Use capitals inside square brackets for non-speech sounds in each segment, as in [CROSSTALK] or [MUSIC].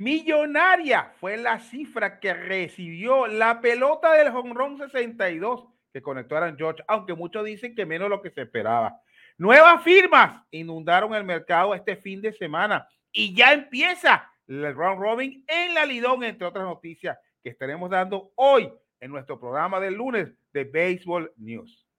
Millonaria fue la cifra que recibió la pelota del jonrón 62 que conectó a George, aunque muchos dicen que menos lo que se esperaba. Nuevas firmas inundaron el mercado este fin de semana y ya empieza el round robin en la Lidón, entre otras noticias que estaremos dando hoy en nuestro programa del lunes de Baseball News.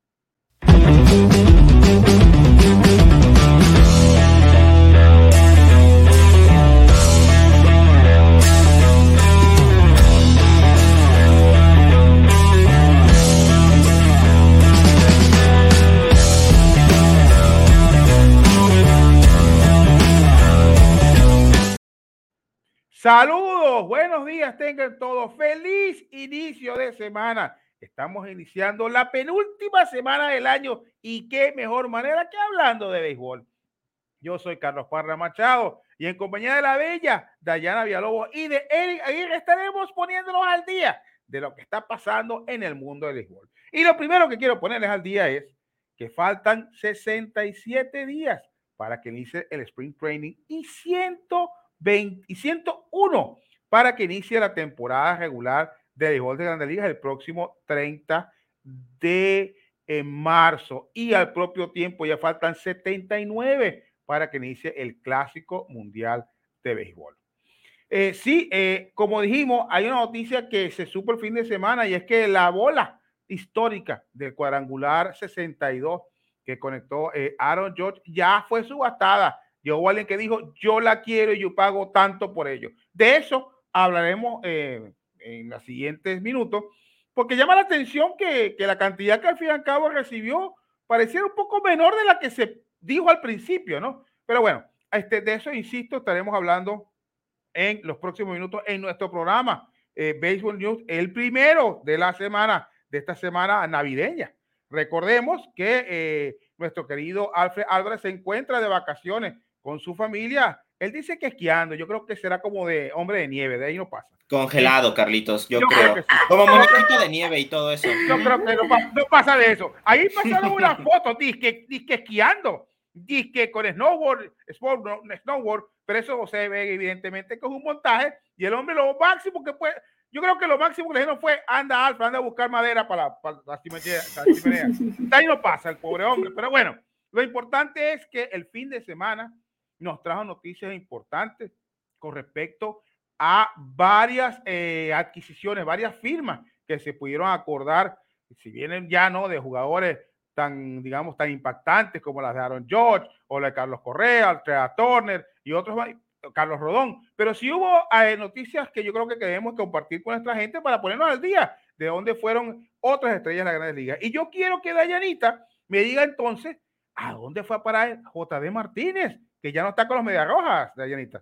Saludos, buenos días, tengan todos. Feliz inicio de semana. Estamos iniciando la penúltima semana del año y qué mejor manera que hablando de béisbol. Yo soy Carlos Parra Machado y en compañía de la bella Dayana Villalobos y de Eric Aguirre estaremos poniéndonos al día de lo que está pasando en el mundo del béisbol. Y lo primero que quiero ponerles al día es que faltan 67 días para que inicie el Spring Training y 100 20 y 101 para que inicie la temporada regular de béisbol de Grandes Ligas el próximo 30 de eh, marzo. Y al propio tiempo ya faltan 79 para que inicie el Clásico Mundial de Béisbol. Eh, sí, eh, como dijimos, hay una noticia que se supo el fin de semana y es que la bola histórica del cuadrangular 62 que conectó Aaron George ya fue subastada yo alguien que dijo, yo la quiero y yo pago tanto por ello. De eso hablaremos eh, en los siguientes minutos, porque llama la atención que, que, la cantidad que al fin y al cabo recibió pareciera un poco menor de la que se dijo al principio, ¿no? Pero bueno, este, de eso, insisto, estaremos hablando en los próximos minutos en nuestro programa eh, Baseball News, el primero de la semana, de esta semana navideña. Recordemos que eh, nuestro querido Alfred Álvarez se encuentra de vacaciones con su familia. Él dice que esquiando, yo creo que será como de hombre de nieve, de ahí no pasa. Congelado, Carlitos, yo, creo. Como muñequito de nieve y todo eso. Yo creo que no, pasa de eso. Ahí pasaron unas [LAUGHS] fotos, disque, disque esquiando, disque con snowboard, snowboard, pero eso se ve evidentemente que es un montaje y el hombre lo máximo que puede, yo creo que lo máximo que le dijeron fue anda Alfa, anda a buscar madera para, para la chimenea. [LAUGHS] ahí no pasa el pobre hombre, pero bueno, lo importante es que el fin de semana nos trajo noticias importantes con respecto a varias eh, adquisiciones, varias firmas que se pudieron acordar, si vienen ya no de jugadores tan, digamos, tan impactantes como las de Aaron George o la de Carlos Correa, Trea Turner y otros, Carlos Rodón, pero sí hubo eh, noticias que yo creo que debemos compartir con nuestra gente para ponernos al día de dónde fueron otras estrellas de la Grandes Ligas. Y yo quiero que Dayanita me diga entonces a dónde fue a parar JD Martínez, que ya no está con los Medias Rojas, Dayanita.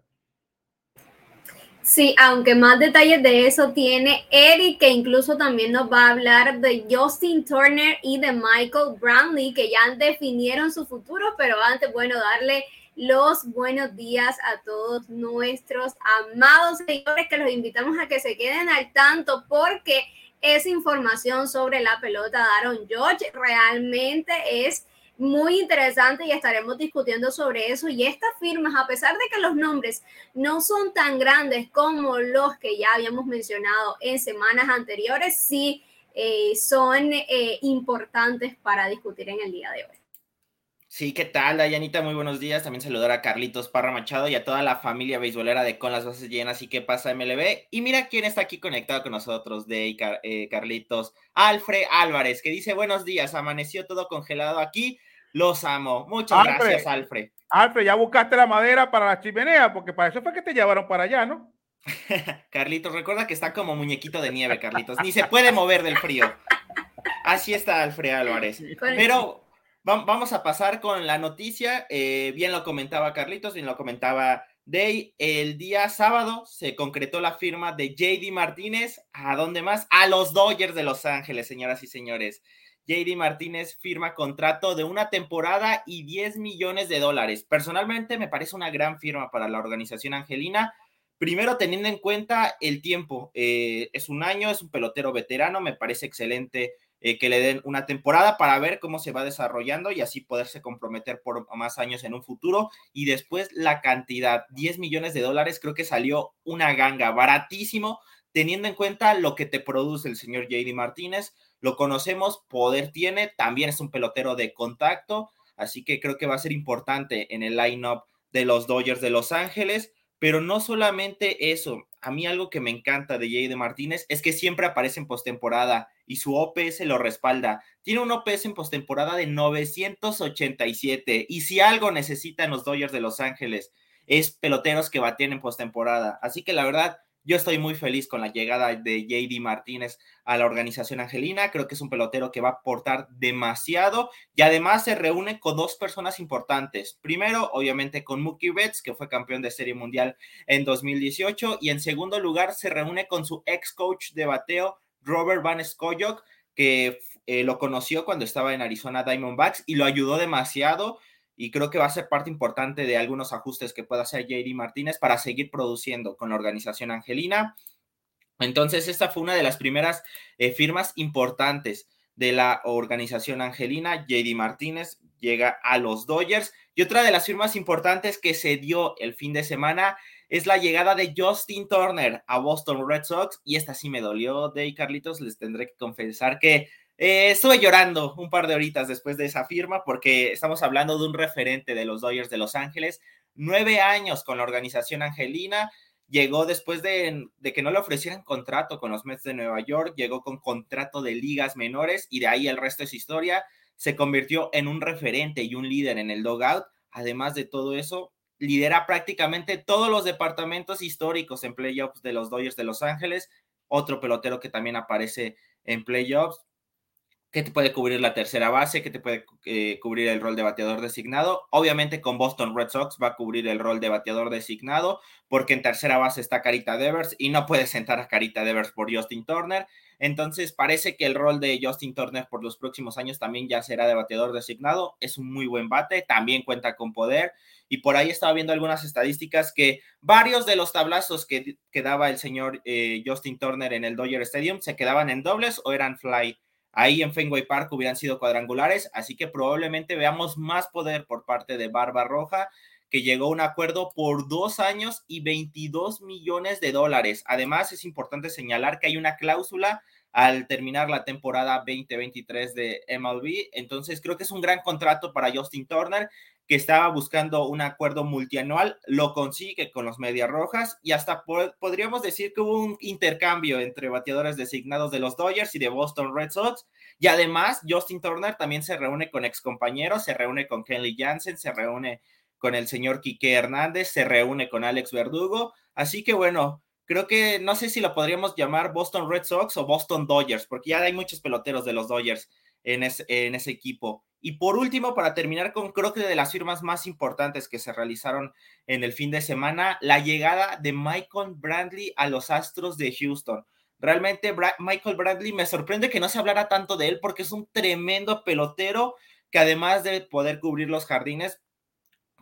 Sí, aunque más detalles de eso tiene Eric, que incluso también nos va a hablar de Justin Turner y de Michael Brownlee, que ya definieron su futuro, pero antes, bueno, darle los buenos días a todos nuestros amados seguidores que los invitamos a que se queden al tanto porque esa información sobre la pelota de Aaron George realmente es muy interesante y estaremos discutiendo sobre eso. Y estas firmas, a pesar de que los nombres no son tan grandes como los que ya habíamos mencionado en semanas anteriores, sí eh, son eh, importantes para discutir en el día de hoy. Sí, ¿qué tal, Dayanita? Muy buenos días. También saludar a Carlitos Parra Machado y a toda la familia beisbolera de Con las Bases Llenas y qué pasa MLB. Y mira quién está aquí conectado con nosotros, de eh, Carlitos, Alfred Álvarez, que dice buenos días, amaneció todo congelado aquí. Los amo. Muchas gracias, Alfred. Alfred, ya buscaste la madera para la chimenea, porque para eso fue que te llevaron para allá, ¿no? [LAUGHS] Carlitos, recuerda que está como muñequito de nieve, Carlitos. Ni se puede mover del frío. Así está Alfred Álvarez. Pero vamos a pasar con la noticia. Eh, bien lo comentaba Carlitos, bien lo comentaba Day. El día sábado se concretó la firma de JD Martínez. ¿A dónde más? A los Dodgers de Los Ángeles, señoras y señores. JD Martínez firma contrato de una temporada y 10 millones de dólares. Personalmente me parece una gran firma para la organización angelina. Primero, teniendo en cuenta el tiempo, eh, es un año, es un pelotero veterano, me parece excelente eh, que le den una temporada para ver cómo se va desarrollando y así poderse comprometer por más años en un futuro. Y después la cantidad, 10 millones de dólares, creo que salió una ganga, baratísimo, teniendo en cuenta lo que te produce el señor JD Martínez. Lo conocemos, poder tiene, también es un pelotero de contacto, así que creo que va a ser importante en el line-up de los Dodgers de Los Ángeles. Pero no solamente eso, a mí algo que me encanta de Jay de Martínez es que siempre aparece en postemporada y su OPS lo respalda. Tiene un OPS en postemporada de 987 y si algo necesitan los Dodgers de Los Ángeles es peloteros que baten en postemporada. Así que la verdad, yo estoy muy feliz con la llegada de JD Martínez a la organización angelina. Creo que es un pelotero que va a aportar demasiado y además se reúne con dos personas importantes. Primero, obviamente, con Mookie Betts, que fue campeón de Serie Mundial en 2018. Y en segundo lugar, se reúne con su ex coach de bateo, Robert Van Skoyok, que eh, lo conoció cuando estaba en Arizona Diamondbacks y lo ayudó demasiado y creo que va a ser parte importante de algunos ajustes que pueda hacer JD Martínez para seguir produciendo con la organización angelina. Entonces, esta fue una de las primeras eh, firmas importantes de la organización angelina. JD Martínez llega a los Dodgers. Y otra de las firmas importantes que se dio el fin de semana es la llegada de Justin Turner a Boston Red Sox. Y esta sí me dolió, de Carlitos. Les tendré que confesar que eh, estuve llorando un par de horitas después de esa firma porque estamos hablando de un referente de los Dodgers de Los Ángeles, nueve años con la organización angelina, llegó después de, que no le ofrecieran contrato con los Mets de Nueva York, llegó con contrato de ligas menores y de ahí el resto es historia, se convirtió en un referente y un líder en el dogout, además de todo eso, lidera prácticamente todos los departamentos históricos en playoffs de los Dodgers de Los Ángeles, otro pelotero que también aparece en playoffs, que te puede cubrir la tercera base, que te puede eh, cubrir el rol de bateador designado. Obviamente con Boston Red Sox va a cubrir el rol de bateador designado, porque en tercera base está Carita Devers y no puede sentar a Carita Devers por Justin Turner. Entonces parece que el rol de Justin Turner por los próximos años también ya será de bateador designado. Es un muy buen bate, también cuenta con poder. Y por ahí estaba viendo algunas estadísticas que varios de los tablazos que, daba el señor eh, Justin Turner en el Dodger Stadium se quedaban en dobles o eran fly ahí en Fenway Park hubieran sido cuadrangulares, así que probablemente veamos más poder por parte de Barba Roja, que llegó a un acuerdo por dos años y 22 millones de dólares. Además, es importante señalar que hay una cláusula al terminar la temporada 2023 de MLB. Entonces, creo que es un gran contrato para Justin Turner que estaba buscando un acuerdo multianual, lo consigue con los Medias Rojas y hasta podríamos decir que hubo un intercambio entre bateadores designados de los Dodgers y de Boston Red Sox. Y además, Justin Turner también se reúne con excompañeros, se reúne con Kenley Jansen, se reúne con el señor Quique Hernández, se reúne con Alex Verdugo. Así que bueno, creo que no sé si lo podríamos llamar Boston Red Sox o Boston Dodgers, porque ya hay muchos peloteros de los Dodgers en, en ese equipo. Y por último, para terminar con creo que de las firmas más importantes que se realizaron en el fin de semana, la llegada de Michael Bradley a los Astros de Houston. Realmente Michael Bradley me sorprende que no se hablara tanto de él porque es un tremendo pelotero que además de poder cubrir los jardines,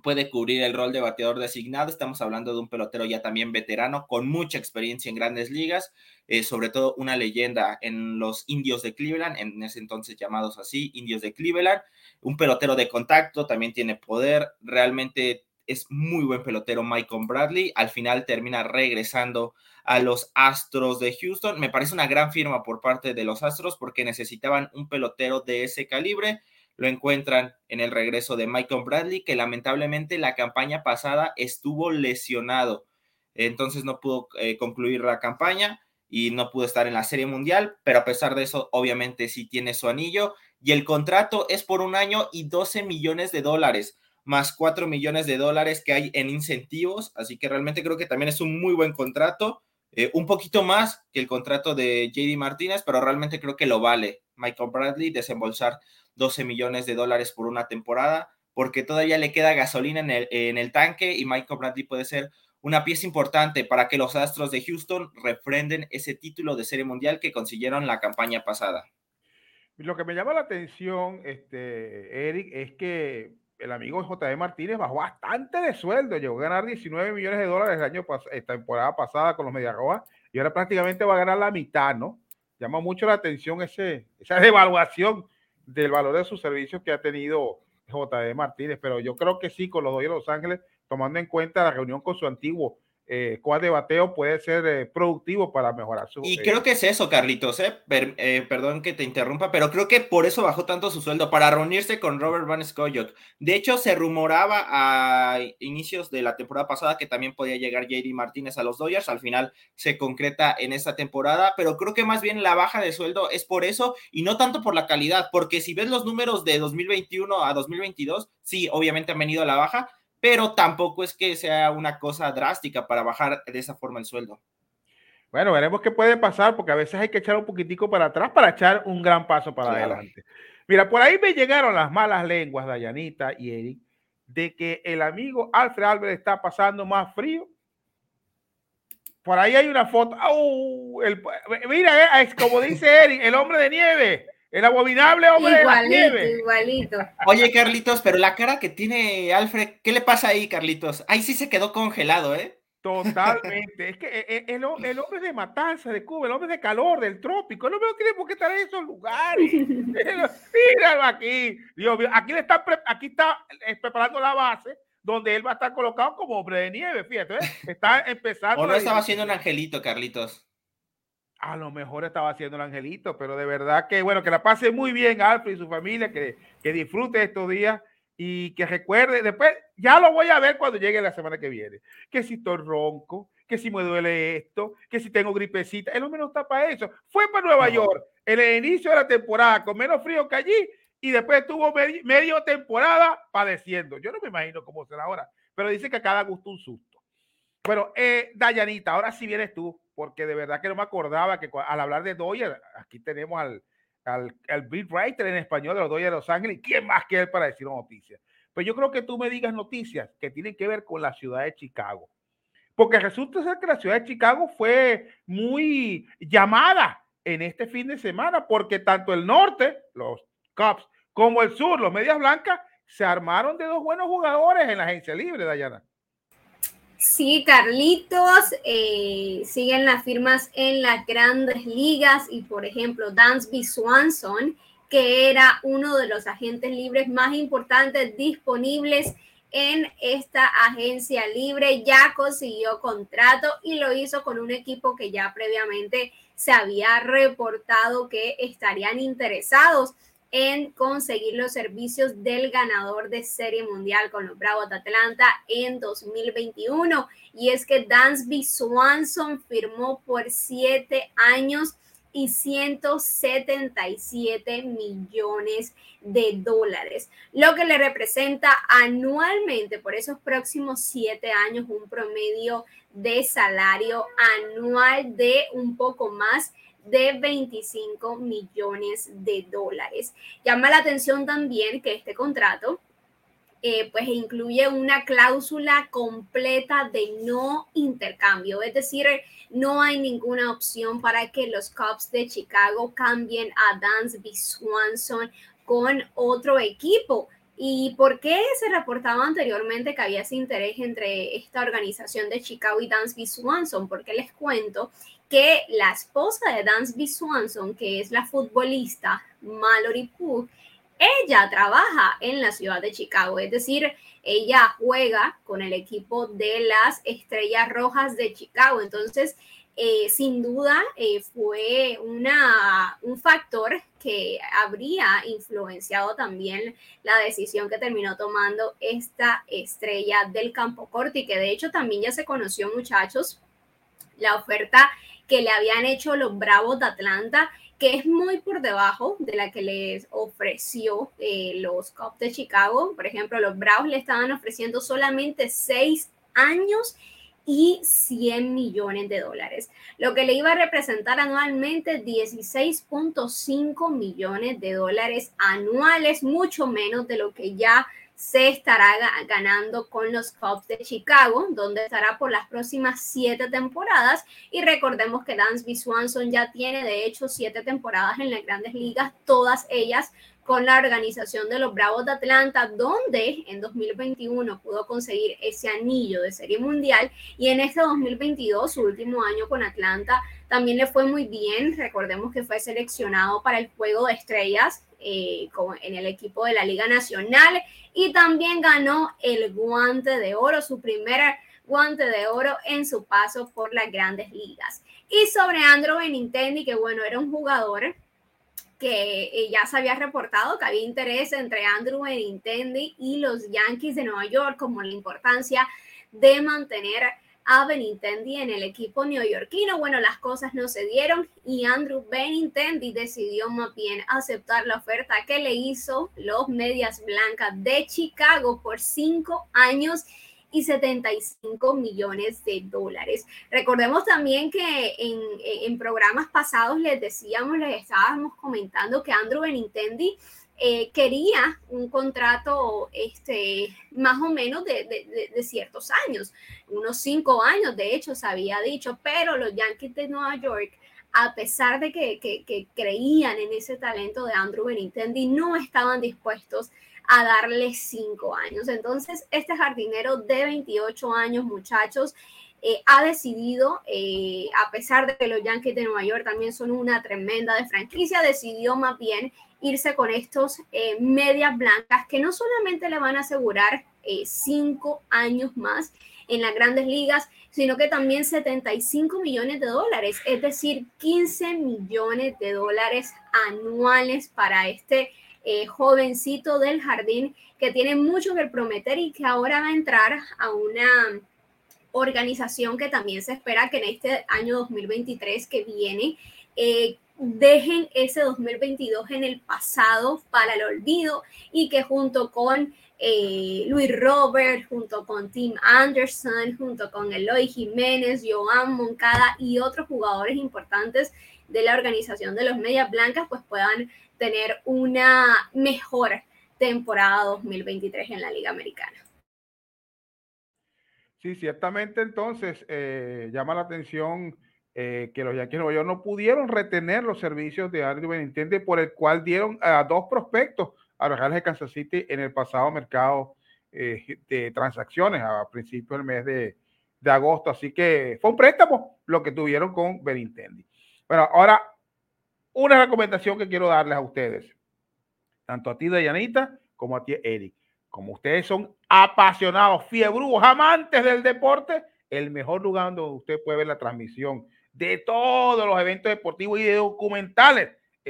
puede cubrir el rol de bateador designado. Estamos hablando de un pelotero ya también veterano, con mucha experiencia en grandes ligas, eh, sobre todo una leyenda en los indios de Cleveland, en ese entonces llamados así, indios de Cleveland. Un pelotero de contacto, también tiene poder, realmente es muy buen pelotero Michael Bradley. Al final termina regresando a los Astros de Houston. Me parece una gran firma por parte de los Astros porque necesitaban un pelotero de ese calibre lo encuentran en el regreso de Michael Bradley, que lamentablemente la campaña pasada estuvo lesionado, entonces no pudo eh, concluir la campaña y no pudo estar en la Serie Mundial, pero a pesar de eso, obviamente sí tiene su anillo. Y el contrato es por un año y 12 millones de dólares, más 4 millones de dólares que hay en incentivos, así que realmente creo que también es un muy buen contrato, eh, un poquito más que el contrato de JD Martínez, pero realmente creo que lo vale Michael Bradley desembolsar 12 millones de dólares por una temporada, porque todavía le queda gasolina en el, tanque y Michael Bradley puede ser una pieza importante para que los Astros de Houston refrenden ese título de Serie Mundial que consiguieron la campaña pasada. Lo que me llama la atención, este, Eric, es que el amigo J.D. Martínez bajó bastante de sueldo, llegó a ganar 19 millones de dólares el año esta temporada pasada con los Mediarrojas y ahora prácticamente va a ganar la mitad, ¿no? Llama mucho la atención ese, esa [LAUGHS] devaluación del valor de sus servicios que ha tenido J.D. Martínez, pero yo creo que sí, con los dos de Los Ángeles, tomando en cuenta la reunión con su antiguo eh, cuál de bateo puede ser eh, productivo para mejorar su. Y eh, creo que es eso, Carlitos, eh, perdón que te interrumpa, pero creo que por eso bajó tanto su sueldo, para reunirse con Robert Van Scoyoc. De hecho, se rumoraba a inicios de la temporada pasada que también podía llegar JD Martínez a los Dodgers. Al final se concreta en esta temporada, pero creo que más bien la baja de sueldo es por eso y no tanto por la calidad, porque si ves los números de 2021 a 2022, sí, obviamente han venido a la baja, pero tampoco es que sea una cosa drástica para bajar de esa forma el sueldo. Bueno, veremos qué puede pasar, porque a veces hay que echar un poquitico para atrás para echar un gran paso para adelante. Mira, por ahí me llegaron las malas lenguas, Dayanita y Eric, de que el amigo Alfred Álvarez está pasando más frío. Por ahí hay una foto. mira, es como dice Eric, el hombre de nieve. El abominable hombre igualito, Igualito. Oye, Carlitos, pero la cara que tiene Alfred, ¿qué le pasa ahí, Carlitos? Ahí sí se quedó congelado, ¿eh? Totalmente. es que eh, eh, el, el, hombre de matanza de Cuba, el hombre de calor, del trópico, no veo que por qué estar en esos lugares. [LAUGHS] Míralo aquí. Dios mío, aquí, le está, aquí está eh, preparando la base donde él va a estar colocado como hombre de nieve, fíjate. Está empezando. O no estaba haciendo un angelito, Carlitos a lo mejor estaba haciendo el angelito, pero de verdad que, bueno, que la pase muy bien Alfred y su familia, que, que disfrute estos días y que recuerde, después ya lo voy a ver cuando llegue la semana que viene, que si estoy ronco, que si me duele esto, que si tengo gripecita, él hombre no está para eso. Fue para Nueva York en el inicio de la temporada con menos frío que allí y después tuvo medio, temporada padeciendo. Yo no me imagino cómo será ahora, pero dice que a cada gusto un susto. Bueno, eh, Dayanita, ahora sí vienes tú porque de verdad que no me acordaba que al hablar de Doyer, aquí tenemos al, al, al beat writer en español de los Dodgers de Los Ángeles, ¿quién más que él para decir noticias? Pues yo creo que tú me digas noticias que tienen que ver con la ciudad de Chicago. Porque resulta ser que la ciudad de Chicago fue muy llamada en este fin de semana, porque tanto el norte, los Cubs, como el sur, los Medias Blancas, se armaron de dos buenos jugadores en la agencia libre, Dayana. Sí, Carlitos, eh, siguen las firmas en las grandes ligas y, por ejemplo, Dansby Swanson, que era uno de los agentes libres más importantes disponibles en esta agencia libre, ya consiguió contrato y lo hizo con un equipo que ya previamente se había reportado que estarían interesados en conseguir los servicios del ganador de Serie Mundial con los Bravos de Atlanta en 2021. Y es que Dansby Swanson firmó por siete años y 177 millones de dólares, lo que le representa anualmente por esos próximos siete años un promedio de salario anual de un poco más de 25 millones de dólares. Llama la atención también que este contrato eh, pues incluye una cláusula completa de no intercambio, es decir, no hay ninguna opción para que los Cubs de Chicago cambien a Dansby Swanson con otro equipo. ¿Y por qué se reportaba anteriormente que había ese interés entre esta organización de Chicago y Dansby Swanson? Porque les cuento que la esposa de Dansby Swanson, que es la futbolista Mallory Pugh, ella trabaja en la ciudad de Chicago, es decir, ella juega con el equipo de las Estrellas Rojas de Chicago. Entonces, eh, sin duda eh, fue una, un factor que habría influenciado también la decisión que terminó tomando esta estrella del campo corto y que de hecho también ya se conoció muchachos la oferta que le habían hecho los Bravos de Atlanta que es muy por debajo de la que les ofreció eh, los Cubs de Chicago. Por ejemplo, los Bravos le estaban ofreciendo solamente seis años y 100 millones de dólares, lo que le iba a representar anualmente 16.5 millones de dólares anuales, mucho menos de lo que ya se estará ganando con los Cubs de Chicago, donde estará por las próximas siete temporadas. Y recordemos que Dansby Swanson ya tiene, de hecho, siete temporadas en las grandes ligas, todas ellas con la organización de los Bravos de Atlanta, donde en 2021 pudo conseguir ese anillo de Serie Mundial y en este 2022, su último año con Atlanta, también le fue muy bien. Recordemos que fue seleccionado para el Juego de Estrellas eh, en el equipo de la Liga Nacional y también ganó el guante de oro, su primer guante de oro en su paso por las grandes ligas. Y sobre Andrew Benintendi, que bueno, era un jugador que eh, ya se había reportado que había interés entre Andrew Benintendi y los Yankees de Nueva York, como la importancia de mantener a Benintendi en el equipo neoyorquino. Bueno, las cosas no se dieron y Andrew Benintendi decidió más bien aceptar la oferta que le hizo los Medias Blancas de Chicago por cinco años y 75 millones de dólares. Recordemos también que en, en programas pasados les decíamos, les estábamos comentando que Andrew Benintendi eh, quería un contrato este, más o menos de, de, ciertos años, unos cinco años, de hecho, se había dicho, pero los Yankees de Nueva York, a pesar de que, que, creían en ese talento de Andrew Benintendi, no estaban dispuestos a darle cinco años. Entonces, este jardinero de 28 años, muchachos, eh, ha decidido, eh, a pesar de que los Yankees de Nueva York también son una tremenda de franquicia, decidió más bien irse con estos eh, medias blancas que no solamente le van a asegurar eh, cinco años más en las grandes ligas, sino que también 75 millones de dólares, es decir, 15 millones de dólares anuales para este eh, jovencito del jardín que tiene mucho que prometer y que ahora va a entrar a una organización que también se espera que en este año 2023 que viene dejen ese 2022 en el pasado para el olvido y que junto con eh, Luis Robert, junto con Tim Anderson, junto con Eloy Jiménez, Joan Moncada y otros jugadores importantes de la organización de los Medias Blancas, pues puedan tener una mejor temporada 2023 en la Liga Americana. Sí, ciertamente entonces eh, llama la atención eh, que los Yankees de Nueva York no pudieron retener los servicios de Andrew Benintendi, por el cual dieron a dos prospectos a los de Kansas City en el pasado mercado eh, de transacciones a principios del mes de, de, agosto. Así que fue un préstamo lo que tuvieron con Benintendi. Bueno, ahora una recomendación que quiero darles a ustedes, tanto a ti, Dayanita, como a ti, Eric. Como ustedes son apasionados, fiebrudos, amantes del deporte, el mejor lugar donde usted puede ver la transmisión de todos los eventos deportivos y documentales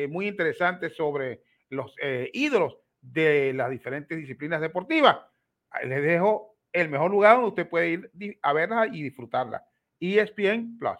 muy interesantes sobre los eh, ídolos de las diferentes disciplinas deportivas. Les dejo el mejor lugar donde usted puede ir a verla y disfrutarla. ESPN Plus.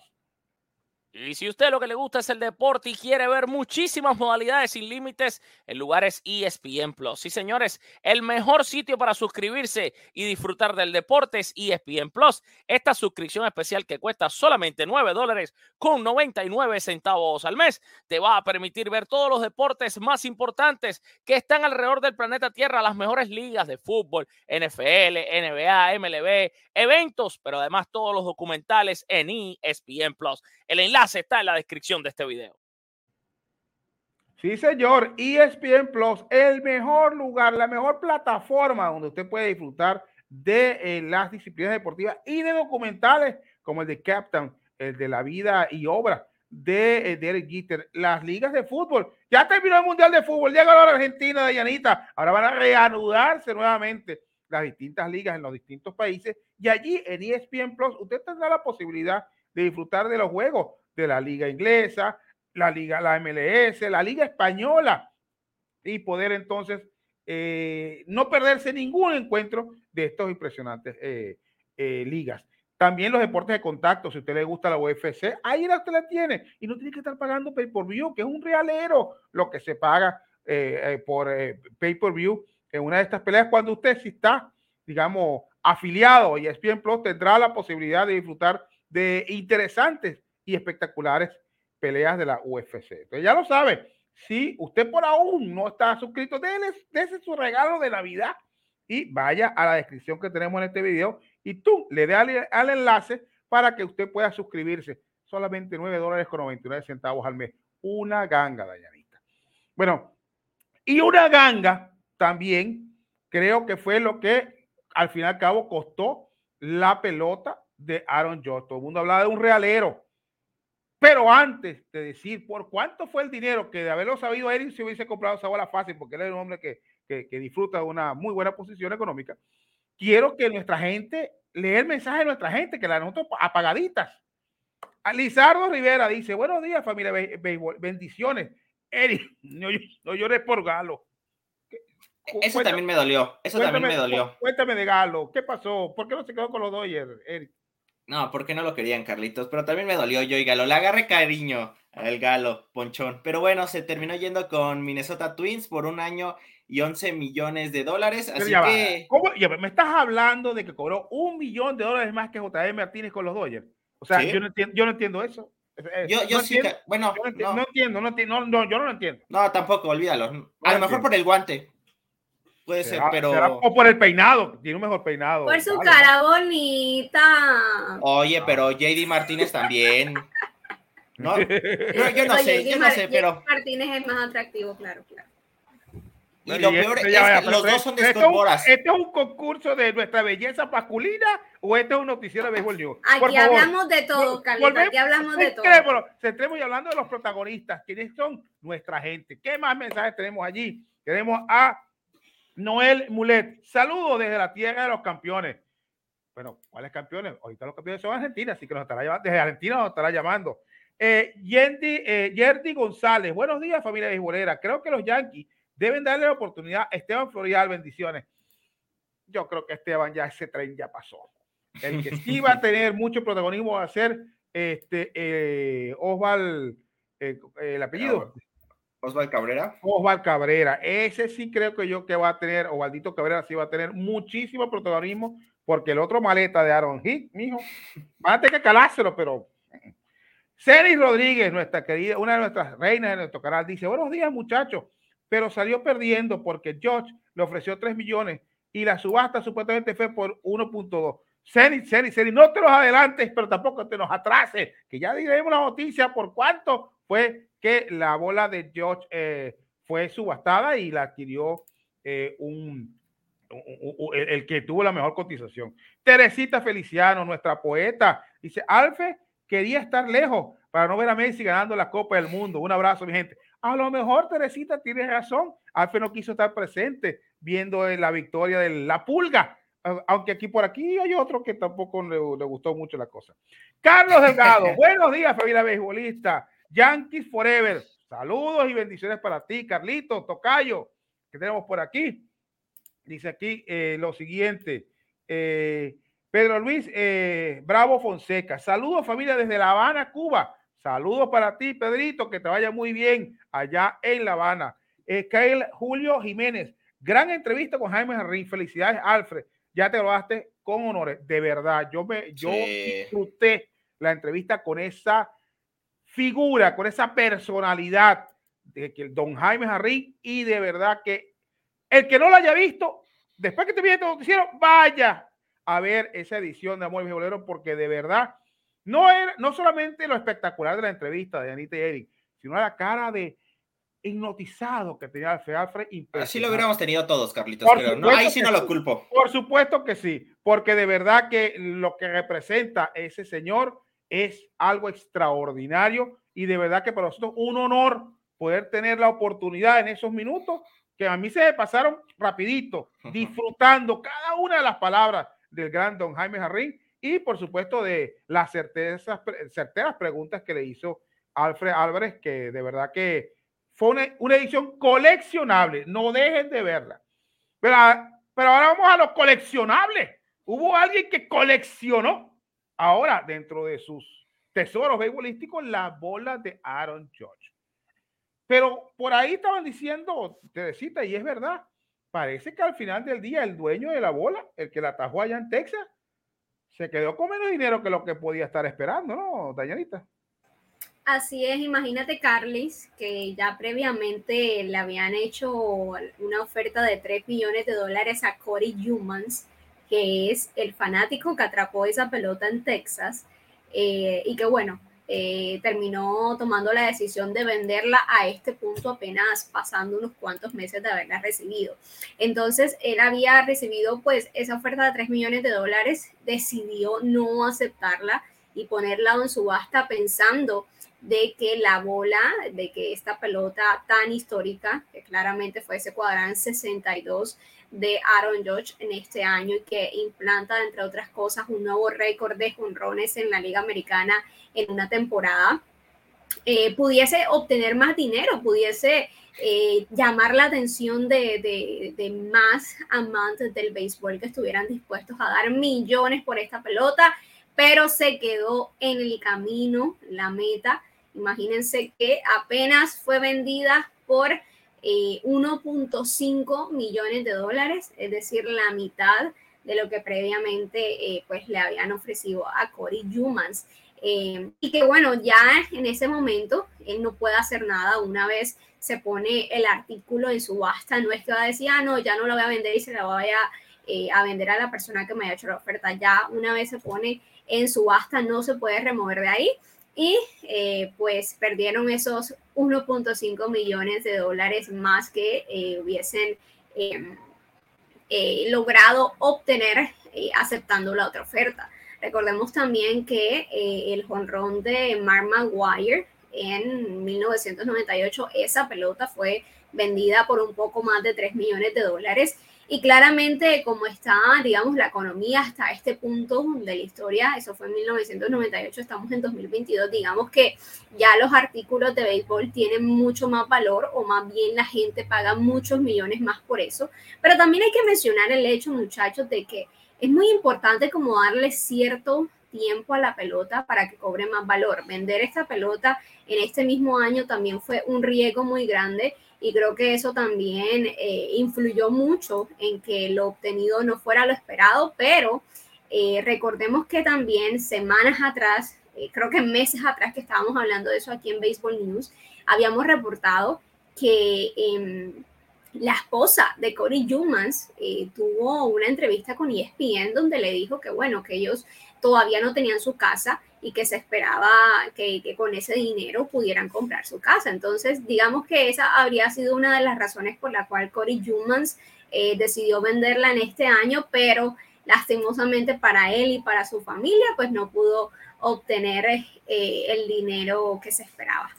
Y si usted lo que le gusta es el deporte y quiere ver muchísimas modalidades sin límites, el lugar es ESPN Plus. Sí, señores, el mejor sitio para suscribirse y disfrutar del deporte es ESPN Plus. Esta suscripción especial que cuesta solamente 9 dólares con 99 centavos al mes te va a permitir ver todos los deportes más importantes que están alrededor del planeta Tierra, las mejores ligas de fútbol, NFL, NBA, MLB, eventos, pero además todos los documentales en ESPN Plus. El enlace está en la descripción de este video. Sí, señor. ESPN Plus, el mejor lugar, la mejor plataforma donde usted puede disfrutar de eh, las disciplinas deportivas y de documentales como el de Captain, el de la vida y obra de eh, Derek Jeter, las ligas de fútbol. Ya terminó el Mundial de Fútbol, llega la Argentina de Yanita. Ahora van a reanudarse nuevamente las distintas ligas en los distintos países y allí en ESPN Plus usted tendrá la posibilidad de disfrutar de los juegos de la liga inglesa, la liga, la MLS, la liga española y poder entonces eh, no perderse ningún encuentro de estos impresionantes eh, eh, ligas. También los deportes de contacto, si a usted le gusta la UFC, ahí usted la tiene y no tiene que estar pagando pay per view, que es un realero lo que se paga por pay per view en una de estas peleas cuando usted si está, digamos, afiliado y ESPN Plus tendrá la posibilidad de disfrutar de interesantes y espectaculares peleas de la UFC. Entonces ya lo sabe, si usted por aún no está suscrito, déle, su regalo de Navidad y vaya a la descripción que tenemos en este video y tú le dé al, enlace para que usted pueda suscribirse. Solamente 9 dólares con 99 centavos al mes. Una ganga, Dayanita. Bueno, y una ganga también creo que fue lo que al fin y al cabo costó la pelota de Aaron Jones. Todo el mundo hablaba de un realero. Pero antes de decir por cuánto fue el dinero que de haberlo sabido Eric se hubiese comprado esa bola fácil, porque él es un hombre que, que, disfruta de una muy buena posición económica, quiero que nuestra gente lea el mensaje de nuestra gente, que la nosotros apagaditas. Lizardo Rivera dice, buenos días familia béisbol, bendiciones. Eric, no, no llores por Galo. Eso también me dolió. Eso también me dolió. Cuéntame de Galo. ¿Qué pasó? ¿Por qué no se quedó con los Dodgers, Eric? No, porque no lo querían, Carlitos. Pero también me dolió yo y Galo. Le agarré cariño al Galo, Ponchón. Pero bueno, se terminó yendo con Minnesota Twins por un año y 11 millones de dólares. Así que. ¿Cómo? me estás hablando de que cobró un millón de dólares más que JM Martínez con los Dodgers. O sea, yo, no entiendo, yo no entiendo eso. Yo, yo sí, bueno, no, entiendo, no. entiendo, no, entiendo, no, yo no lo entiendo. No, tampoco, olvídalo. A lo mejor por el guante. Puede ser, pero. o por el peinado, tiene un mejor peinado. Por su cara bonita. Oye, pero JD Martínez también. [LAUGHS] ¿No? Yo, no sé, yo no sé, pero. Martínez es más atractivo, claro, claro. Y lo peor es que los dos son de Boras. ¿Este es un concurso de nuestra belleza masculina o este es un noticiero de béisbol news? Aquí hablamos de todo, Carlita. Aquí hablamos de todo. Centremos y hablando de los protagonistas, ¿quiénes son nuestra gente? ¿Qué más mensajes tenemos allí? Tenemos a Noel Mulet, saludos desde la tierra de los campeones. Bueno, ¿cuáles campeones? Ahorita los campeones son Argentina, así que nos estará llamando, desde Argentina nos estará llamando. Eh, Yendi, eh, González, buenos días familia beisbolera. Creo que los Yankees deben darle la oportunidad a Esteban Florial, bendiciones. Yo creo que Esteban ya ese tren ya pasó. El que sí va a [LAUGHS] tener mucho protagonismo va a ser este eh, Osval, eh, el apellido. Osval Cabrera. Osval Cabrera. Ese sí creo que yo que va a tener, Osvaldito Cabrera sí va a tener muchísimo protagonismo, porque el otro maleta de Aaron Hick, mijo, va a tener que calárselo, pero. Celis Rodríguez, nuestra querida, una de nuestras reinas de nuestro canal, dice: Buenos días, muchachos, pero salió perdiendo porque George le ofreció 3 millones y la subasta supuestamente fue por 1.2. Celis, Celis, Celis, no te los adelantes, pero tampoco te los atrases, que ya diremos la noticia por cuánto fue que la bola de George eh, fue subastada y la adquirió eh, un, el, que tuvo la mejor cotización. Teresita Feliciano, nuestra poeta, dice, Alfe quería estar lejos para no ver a Messi ganando la Copa del Mundo. Un abrazo, mi gente. A lo mejor Teresita tiene razón. Alfe no quiso estar presente viendo la victoria de la pulga. Aunque aquí por aquí hay otro que tampoco le, le gustó mucho la cosa. Carlos Delgado, [LAUGHS] buenos días, familia beisbolista. Yankees Forever. Saludos y bendiciones para ti, Carlito, Tocayo, que tenemos por aquí. Dice aquí eh, lo siguiente. Eh, Pedro Luis eh, Bravo Fonseca. Saludos familia desde La Habana, Cuba. Saludos para ti, Pedrito, que te vaya muy bien allá en La Habana. Kyle Julio Jiménez. Gran entrevista con Jaime Henry. Felicidades, Alfred. Ya te lo daste con honores. De verdad, yo me yo disfruté la entrevista con esa figura, con esa personalidad de que el don Jaime Jarrín y de verdad que el que no lo haya visto, después que te viene este noticiero, vaya a ver esa edición de Amor Bolero porque de verdad no era no solamente lo espectacular de la entrevista de Anita y Eric, sino la cara de hipnotizado que tenía Alfred. Así lo hubiéramos tenido todos, Carlitos, pero no, ahí sí no lo culpo. Por supuesto que sí, porque de verdad que lo que representa ese señor es algo extraordinario y de verdad que para nosotros un honor poder tener la oportunidad en esos minutos que a mí se me pasaron rapidito, disfrutando cada una de las palabras del gran don Jaime Jarrín y por supuesto de las certezas, certeras preguntas que le hizo Alfred Álvarez, que de verdad que fue una, edición coleccionable, no dejen de verla. Pero, pero ahora vamos a los coleccionables. Hubo alguien que coleccionó ahora dentro de sus tesoros beisbolísticos las bolas de Aaron George. Pero por ahí estaban diciendo, te decita, y es verdad, parece que al final del día el dueño de la bola, el que la atajó allá en Texas, se quedó con menos dinero que lo que podía estar esperando, ¿no, Dayanita? Así es, imagínate Carlis, que ya previamente le habían hecho una oferta de 3 millones de dólares a Corey Humans, que es el fanático que atrapó esa pelota en Texas, eh, y que bueno, eh, terminó tomando la decisión de venderla a este punto apenas pasando unos cuantos meses de haberla recibido. Entonces, él había recibido pues esa oferta de 3 millones de dólares, decidió no aceptarla y ponerla en subasta pensando de que la bola, de que esta pelota tan histórica, que claramente fue ese cuadrán 62 de Aaron Judge en este año y que implanta, entre otras cosas, un nuevo récord de jonrones en la Liga Americana en una temporada, eh, pudiese obtener más dinero, pudiese eh, llamar la atención de, de, más amantes del béisbol que estuvieran dispuestos a dar millones por esta pelota, pero se quedó en el camino la meta. Imagínense que apenas fue vendida por 1.5 eh, millones de dólares, es decir, la mitad de lo que previamente pues le habían ofrecido a Corey Humans. Eh, y que bueno, ya en ese momento él no puede hacer nada. Una vez se pone el artículo en subasta, no es que va a decir, ah, no, ya no lo voy a vender y se lo voy a, eh, a vender a la persona que me haya hecho la oferta, ya una vez se pone en subasta no se puede remover de ahí y eh, pues perdieron esos 1.5 millones de dólares más que hubiesen em, logrado obtener aceptando la otra oferta. Recordemos también que eh, el jonrón de Mark Maguire en 1998, esa pelota fue vendida por un poco más de 3 millones de dólares. Y claramente, como está, digamos, la economía hasta este punto de la historia, eso fue en 1998, estamos en 2022, digamos que ya los artículos de béisbol tienen mucho más valor o más bien la gente paga muchos millones más por eso. Pero también hay que mencionar el hecho, muchachos, de que es muy importante como darle cierto tiempo a la pelota para que cobre más valor. Vender esta pelota en este mismo año también fue un riesgo muy grande y creo que eso también eh, influyó mucho en que lo obtenido no fuera lo esperado, pero eh, recordemos que también semanas atrás, eh, creo que meses atrás que estábamos hablando de eso aquí en Baseball News, habíamos reportado que em, la esposa de Corey Humans tuvo una entrevista con ESPN donde le dijo que, bueno, que ellos todavía no tenían su casa y que se esperaba que, con ese dinero pudieran comprar su casa. Entonces, digamos que esa habría sido una de las razones por la cual Corey Humans eh, decidió venderla en este año, pero lastimosamente para él y para su familia, pues no pudo obtener eh, el dinero que se esperaba.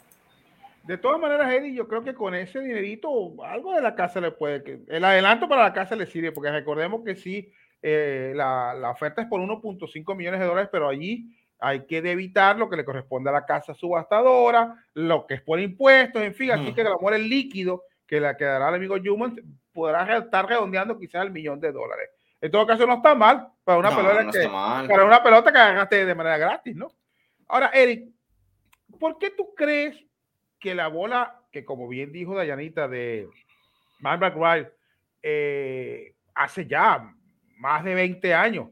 De todas maneras, Eddie, yo creo que con ese dinerito algo de la casa le puede, el adelanto para la casa le sirve, porque recordemos que sí, eh, la, la, oferta es por 1.5 millones de dólares, pero allí hay que debitar lo que le corresponde a la casa subastadora, lo que es por impuestos, en fin, así que el amor es líquido que le quedará al amigo Human podrá estar redondeando quizás el millón de dólares. En todo caso, no está mal para una, pelota, que, para una pelota que agarraste de manera gratis, ¿no? Ahora, Eric, ¿por qué tú crees que la bola, que como bien dijo Dayanita de Mark McGuire, eh, hace ya más de 20 años,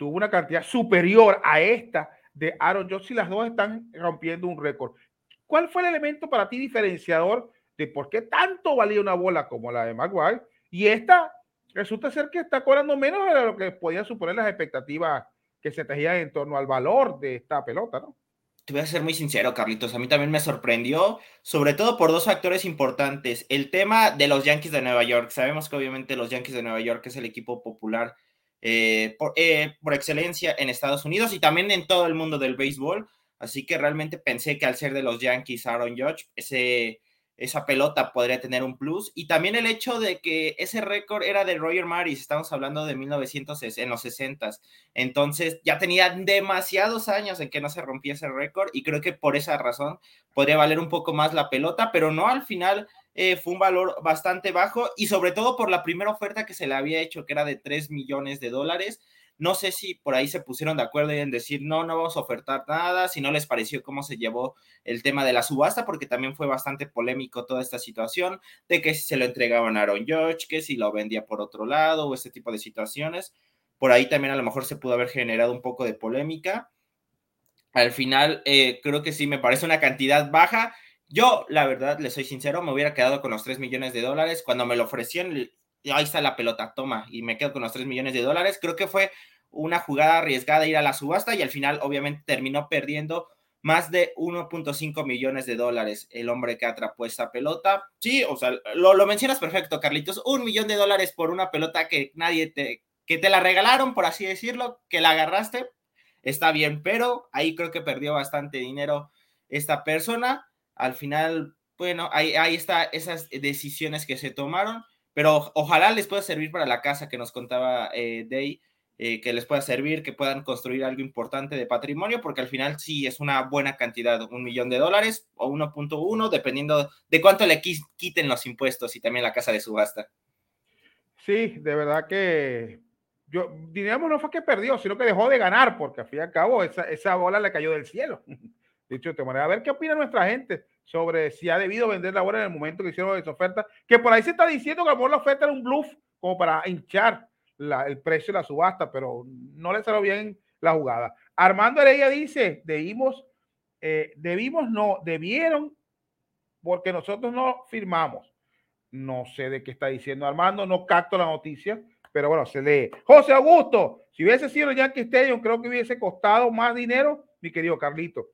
tuvo una cantidad superior a esta de Aaron Jones y las dos están rompiendo un récord. ¿Cuál fue el elemento para ti diferenciador de por qué tanto valía una bola como la de Maguire? Y esta resulta ser que está cobrando menos de lo que podían suponer las expectativas que se tejían en torno al valor de esta pelota, ¿no? te voy a ser muy sincero, Carlitos. A mí también me sorprendió, sobre todo por dos factores importantes. El tema de los Yankees de Nueva York. Sabemos que obviamente los Yankees de Nueva York es el equipo popular eh, eh, por, excelencia en Estados Unidos y también en todo el mundo del béisbol. Así que realmente pensé que al ser de los Yankees Aaron Judge, ese, esa pelota podría tener un plus. Y también el hecho de que ese récord era de Roger Maris, estamos hablando de 1900 en los 60. Entonces ya tenía demasiados años en que no se rompía ese récord y creo que por esa razón podría valer un poco más la pelota, pero no al final. Eh, fue un valor bastante bajo y sobre todo por la primera oferta que se le había hecho, que era de 3 millones de dólares. No sé si por ahí se pusieron de acuerdo en decir, no, no vamos a ofertar nada, si no les pareció cómo se llevó el tema de la subasta, porque también fue bastante polémico toda esta situación de que si se lo entregaban a Aaron George, que si lo vendía por otro lado o este tipo de situaciones. Por ahí también a lo mejor se pudo haber generado un poco de polémica. Al final, eh, creo que sí, me parece una cantidad baja. Yo, la verdad, le soy sincero, me hubiera quedado con los 3 millones de dólares. Cuando me lo ofrecieron, ahí está la pelota, toma, y me quedo con los 3 millones de dólares. Creo que fue una jugada arriesgada ir a la subasta y al final obviamente terminó perdiendo más de 1.5 millones de dólares el hombre que atrapó esta pelota. Sí, o sea, lo, lo, mencionas perfecto, Carlitos. Un millón de dólares por una pelota que nadie te, que te la regalaron, por así decirlo, que la agarraste, está bien, pero ahí creo que perdió bastante dinero esta persona. Al final, bueno, ahí, ahí está esas decisiones que se tomaron, pero ojalá les pueda servir para la casa que nos contaba eh, Day eh, que les pueda servir, que puedan construir algo importante de patrimonio, porque al final sí es una buena cantidad, un millón de dólares o 1.1, dependiendo de cuánto le quiten los impuestos y también la casa de subasta. Sí, de verdad que yo, diríamos, no fue que perdió, sino que dejó de ganar, porque al fin y al cabo esa, esa bola le cayó del cielo. [LAUGHS] Dicho de manera, a ver qué opina nuestra gente sobre si ha debido vender la bola en el momento que hicieron esa oferta, que por ahí se está diciendo que a lo mejor la oferta era un bluff, como para hinchar el precio de la subasta, pero no le salió bien la jugada. Armando Heredia dice, debimos, eh, debimos no, debieron, porque nosotros no firmamos. No sé de qué está diciendo Armando, no capto la noticia, pero bueno, se lee. José Augusto, si hubiese sido el Yankee Stadium, creo que hubiese costado más dinero, mi querido Carlito.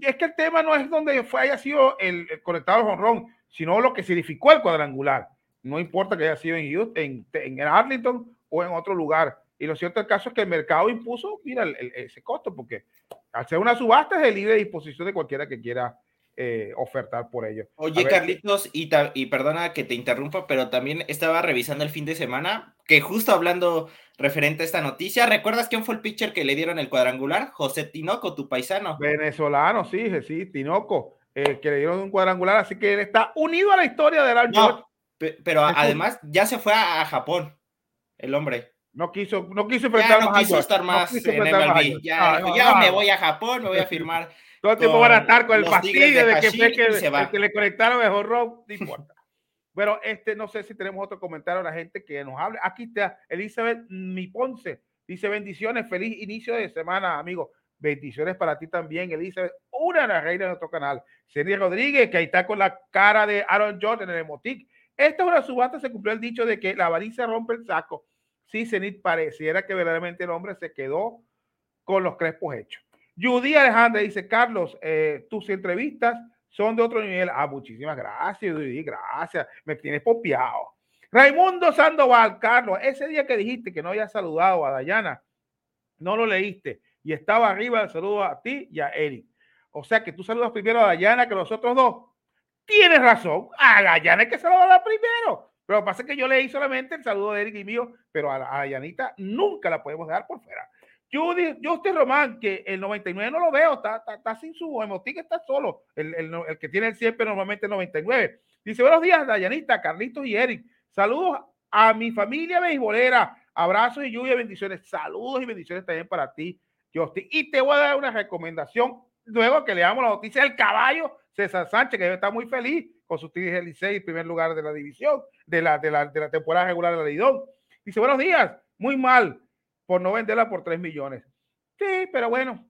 Es que el tema no es donde fue, haya sido el, conectado al jonrón, sino lo que significó el cuadrangular. No importa que haya sido en, Houston, en, Arlington o en otro lugar. Y lo cierto del caso es que el mercado impuso, mira, ese costo, porque al ser una subasta es de libre disposición de cualquiera que quiera eh, ofertar por ello. Oye, Carlitos, y, y, perdona que te interrumpa, pero también estaba revisando el fin de semana, que justo hablando referente a esta noticia, ¿recuerdas quién fue el pitcher que le dieron el cuadrangular? José Tinoco, tu paisano. Venezolano, sí, sí, Tinoco, eh, que le dieron un cuadrangular, así que él está unido a la historia del Al pero además ya se fue a, Japón, el hombre. No quiso, no quiso enfrentar no quiso estar más en MLB. Ya, ah, ya me voy a Japón, me voy a firmar. Todo el tiempo van a estar con el fastidio de, que fue que, le conectaron el horror, no importa. [LAUGHS] Bueno, este, no sé si tenemos otro comentario a la gente que nos hable. Aquí está Elizabeth Mi Ponce. Dice bendiciones, feliz inicio de semana, amigo. Bendiciones para ti también, Elizabeth, una de las reinas de nuestro canal. Celia Rodríguez, que ahí está con la cara de Aaron Jordan en el emotic. Esta es una subasta, se cumplió el dicho de que la avaricia rompe el saco. Sí, Zenit pareciera que verdaderamente el hombre se quedó con los crespos hechos. Judy Alejandra dice, Carlos, eh, tus entrevistas son de otro nivel. Ah, muchísimas gracias, Judy, gracias. Me tienes popiado. Raimundo Sandoval, Carlos, ese día que dijiste que no había saludado a Dayana, no lo leíste y estaba arriba el saludo a ti y a Eric. O sea que tú saludas primero a Dayana que los otros dos. Tienes razón, a Gallana es que se lo va a dar primero. Pero lo que pasa es que yo leí solamente el saludo de Eric y mío, pero a, Yanita nunca la podemos dar por fuera. Yo usted Román, que el 99 no lo veo, está, está, sin su emotic, está solo. El, el, el, que tiene el siempre normalmente el 99. Dice, buenos días, Dayanita, Carlitos y Eric. Saludos a mi familia beisbolera. Abrazos y lluvia, bendiciones. Saludos y bendiciones también para ti, Justin. Y te voy a dar una recomendación luego que leamos la noticia del caballo César Sánchez, que está muy feliz con su Tigres Licey en primer lugar de la división, de la, de la, de la temporada regular de la Lidón. Dice, buenos días, muy mal por no venderla por 3 millones. Sí, pero bueno.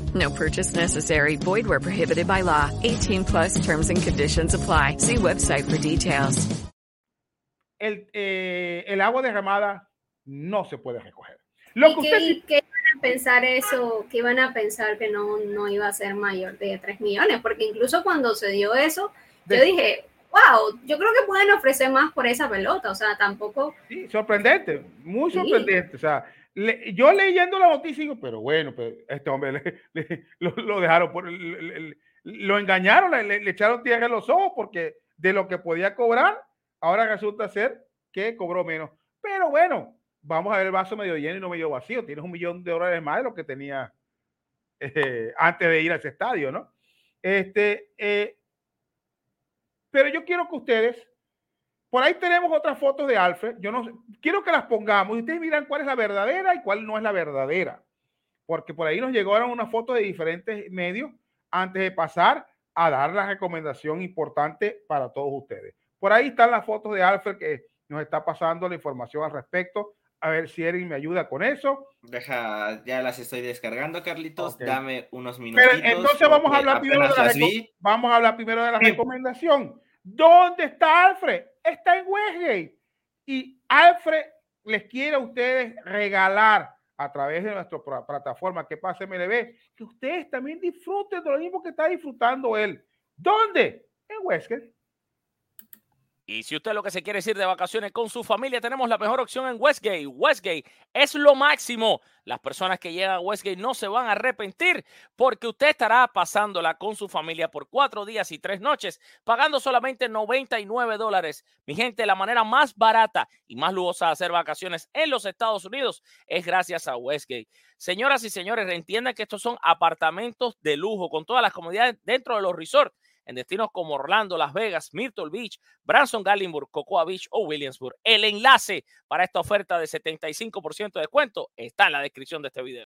No purchase necessary. Void where prohibited by law. 18 plus terms and conditions apply. See website for details. El, eh, el agua derramada no se puede recoger. Lo ¿Y que qué, usted- qué iban a pensar eso? ¿Qué iban a pensar que no, no iba a ser mayor de 3 millones? Porque incluso cuando se dio eso, yo De- dije, wow, yo creo que pueden ofrecer más por esa pelota. O sea, tampoco. Sí, sorprendente, muy Sí. sorprendente. O sea, yo leyendo la noticia digo, pero bueno, este hombre [LAUGHS] lo, dejaron, por, lo engañaron, le echaron tierra en los ojos porque de lo que podía cobrar, ahora resulta ser que cobró menos. Pero bueno, vamos a ver el vaso medio lleno y no medio vacío. Tienes un millón de dólares más de lo que tenía [LAUGHS] eh, antes de ir a ese estadio, ¿no? Este, eh, pero yo quiero que ustedes por ahí tenemos otras fotos de Alfred. Yo no sé, quiero que las pongamos y ustedes miran cuál es la verdadera y cuál no es la verdadera. Porque por ahí nos llegaron unas fotos de diferentes medios antes de pasar a dar la recomendación importante para todos ustedes. Por ahí están las fotos de Alfred que nos está pasando la información al respecto. A ver si Erin me ayuda con eso. Deja, ya las estoy descargando, Carlitos. Dame unos minutos. Pero entonces vamos a hablar primero de la, vamos a hablar primero de la recomendación. ¿Dónde está Alfred? Está en Westgate. Y Alfred les quiere a ustedes regalar a través de nuestra pla- plataforma que pase MLB, que ustedes también disfruten de lo mismo que está disfrutando él. ¿Dónde? En Westgate. Y si usted lo que se quiere es ir de vacaciones con su familia, tenemos la mejor opción en Westgate. Westgate es lo máximo. Las personas que llegan a Westgate no se van a arrepentir porque usted estará pasándola con su familia por cuatro días y tres noches, pagando solamente 99 dólares. Mi gente, la manera más barata y más lujosa de hacer vacaciones en los Estados Unidos es gracias a Westgate. Señoras y señores, entiendan que estos son apartamentos de lujo con todas las comodidades dentro de los resorts en destinos como Orlando, Las Vegas, Myrtle Beach, Branson, Gallenburg, Cocoa Beach o Williamsburg. El enlace para esta oferta de 75% de descuento está en la descripción de este video.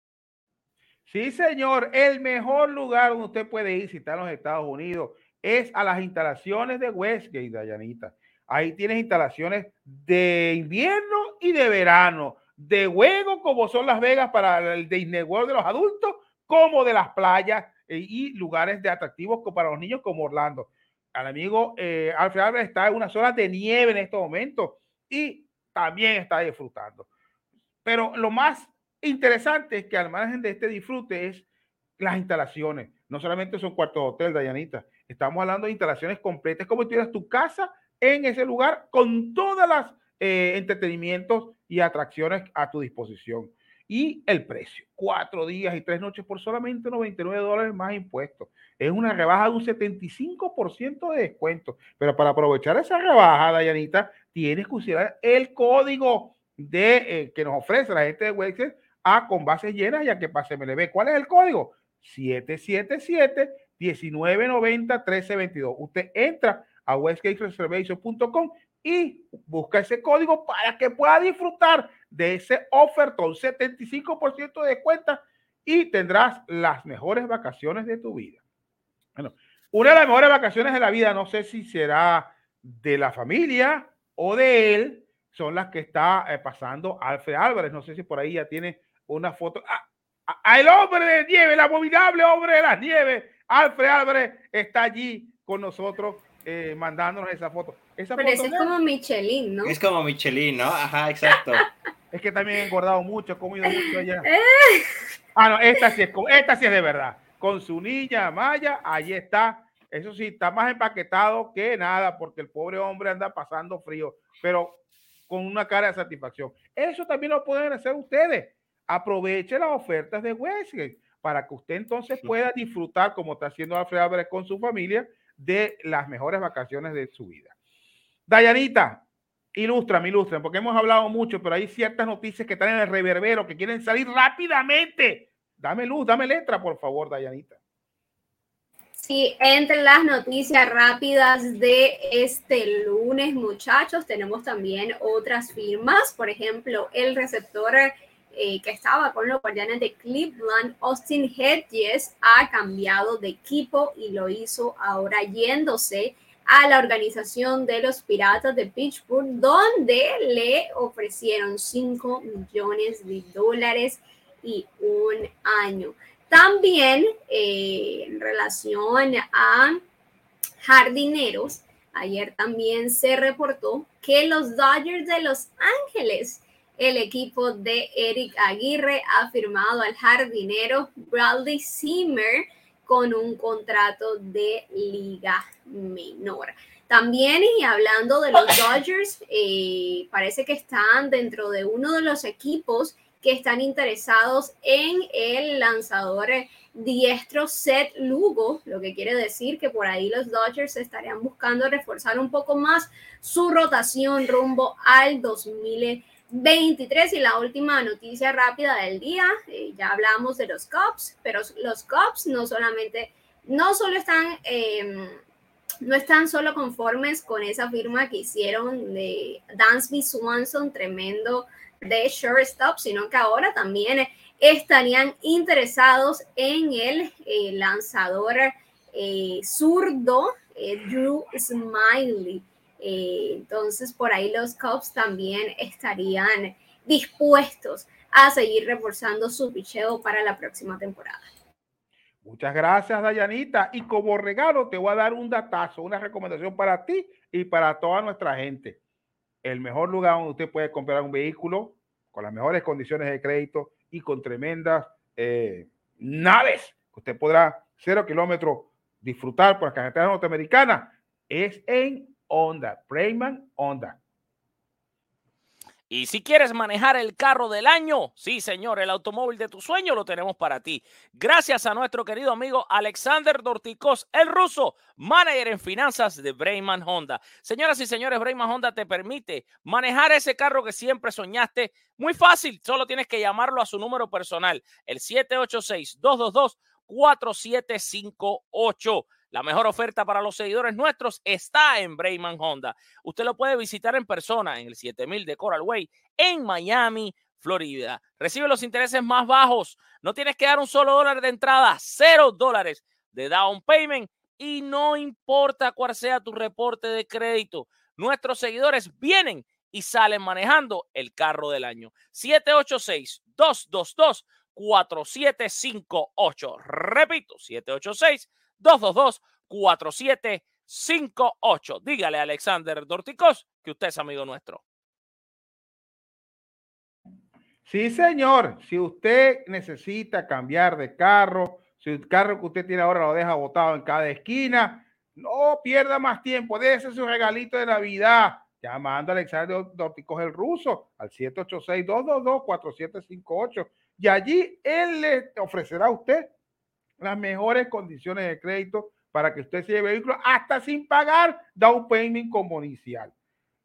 Sí, señor. El mejor lugar donde usted puede ir si está en los Estados Unidos es a las instalaciones de Westgate, Dayanita. Ahí tienes instalaciones de invierno y de verano, de juego como son Las Vegas para el Disney World de los adultos, como de las playas y lugares de atractivos para los niños como Orlando. Al amigo eh, Alfred Álvarez está en una zona de nieve en estos momentos y también está disfrutando. Pero lo más interesante es que al margen de este disfrute es las instalaciones. No solamente son cuartos de hotel, Dayanita. Estamos hablando de instalaciones completas, como si tuvieras tu casa en ese lugar con todas las eh, entretenimientos y atracciones a tu disposición. Y el precio, cuatro días y tres noches por solamente 99 dólares más impuestos. Es una rebaja de un 75% de descuento. Pero para aprovechar esa rebaja, Dayanita, tienes que usar el código de, eh, que nos ofrece la gente de Wexel a con bases llenas ya que pase MLB. ¿Cuál es el código? 777 1990 1322. Usted entra a westgatereservation.com y busca ese código para que pueda disfrutar de ese ofertón, 75% de descuento y tendrás las mejores vacaciones de tu vida. Bueno, una de las mejores vacaciones de la vida, no sé si será de la familia o de él, son las que está eh, pasando Alfred Álvarez. No sé si por ahí ya tiene una foto. Ah, ah, el hombre de nieve, el abominable hombre de las nieves, Alfred Álvarez, está allí con nosotros eh, mandándonos esa foto. Esa Pero foto ese es como Michelin, ¿no? Es como Michelin, ¿no? Ajá, exacto. [LAUGHS] Es que también he engordado mucho, he comido mucho allá. [LAUGHS] Eh, Ah, no, esta sí es, esta sí es de verdad. Con su niña Maya, ahí está. Eso sí, está más empaquetado que nada, porque el pobre hombre anda pasando frío, pero con una cara de satisfacción. Eso también lo pueden hacer ustedes. Aproveche las ofertas de Westgate para que usted entonces pueda disfrutar, como está haciendo Alfred Álvarez con su familia, de las mejores vacaciones de su vida. Dayanita, ilústrame, ilústrame, porque hemos hablado mucho, pero hay ciertas noticias que están en el reverbero, que quieren salir rápidamente. Dame luz, dame letra, por favor, Dayanita. Sí, entre las noticias rápidas de este lunes. lunes, muchachos. Tenemos también otras firmas, por ejemplo, el receptor eh, que estaba con los guardianes de Cleveland, Austin Hedges, ha cambiado de equipo y lo hizo ahora yéndose a la organización de los Piratas de Pittsburgh, donde le ofrecieron 5 millones de dólares y un año. También eh, en relación a jardineros, ayer también se reportó que los Dodgers de Los Ángeles el equipo de Eric Aguirre ha firmado al jardinero Bradley Zimmer con un contrato de liga menor. También, y hablando de los Dodgers, eh, parece que están dentro de uno de los equipos que están interesados en el lanzador diestro Seth Lugo, lo que quiere decir que por ahí los Dodgers estarían buscando reforzar un poco más su rotación rumbo al 2020 23 y la última noticia rápida del día, eh, ya hablamos de los Cubs, pero los Cubs no solamente, no solo están, em, no están solo conformes con esa firma que hicieron de Dansby Swanson, tremendo de shortstop, sino que ahora también estarían interesados en el eh, lanzador eh, zurdo Drew Smiley. Eh, entonces, por ahí los Cubs también estarían dispuestos a seguir reforzando su picheo para la próxima temporada. Muchas gracias, Dayanita. Y como regalo te voy a dar un datazo, una recomendación para ti y para toda nuestra gente. El mejor lugar donde usted puede comprar un vehículo con las mejores condiciones de crédito y con tremendas eh, naves que usted podrá cero kilómetros disfrutar por las carreteras norteamericanas es en Honda, Brayman Honda. Y si quieres manejar el carro del año, sí, señor, el automóvil de tu sueño lo tenemos para ti. Gracias a nuestro querido amigo Alexander Dorticos, el ruso, manager en finanzas de Brayman Honda. Señoras y señores, Brayman Honda te permite manejar ese carro que siempre soñaste. Muy fácil, solo tienes que llamarlo a su número personal, el 786-222-4758. La mejor oferta para los seguidores nuestros está en Brayman Honda. Usted lo puede visitar en persona en el 7000 de Coral Way en Miami, Florida. Recibe los intereses más bajos. No tienes que dar un solo dólar de entrada, cero dólares de down payment y no importa cuál sea tu reporte de crédito. Nuestros seguidores vienen y salen manejando el carro del año. 786-222-4758. Repito, 786 222-4758. Dígale a Alexander Dorticos que usted es amigo nuestro. Sí, señor. Si usted necesita cambiar de carro, si el carro que usted tiene ahora lo deja botado en cada esquina, no pierda más tiempo. Déjese su regalito de Navidad llamando a Alexander Dorticos el ruso al 786-222-4758. Y allí él le ofrecerá a usted las mejores condiciones de crédito para que usted se lleve vehículo hasta sin pagar down payment como inicial.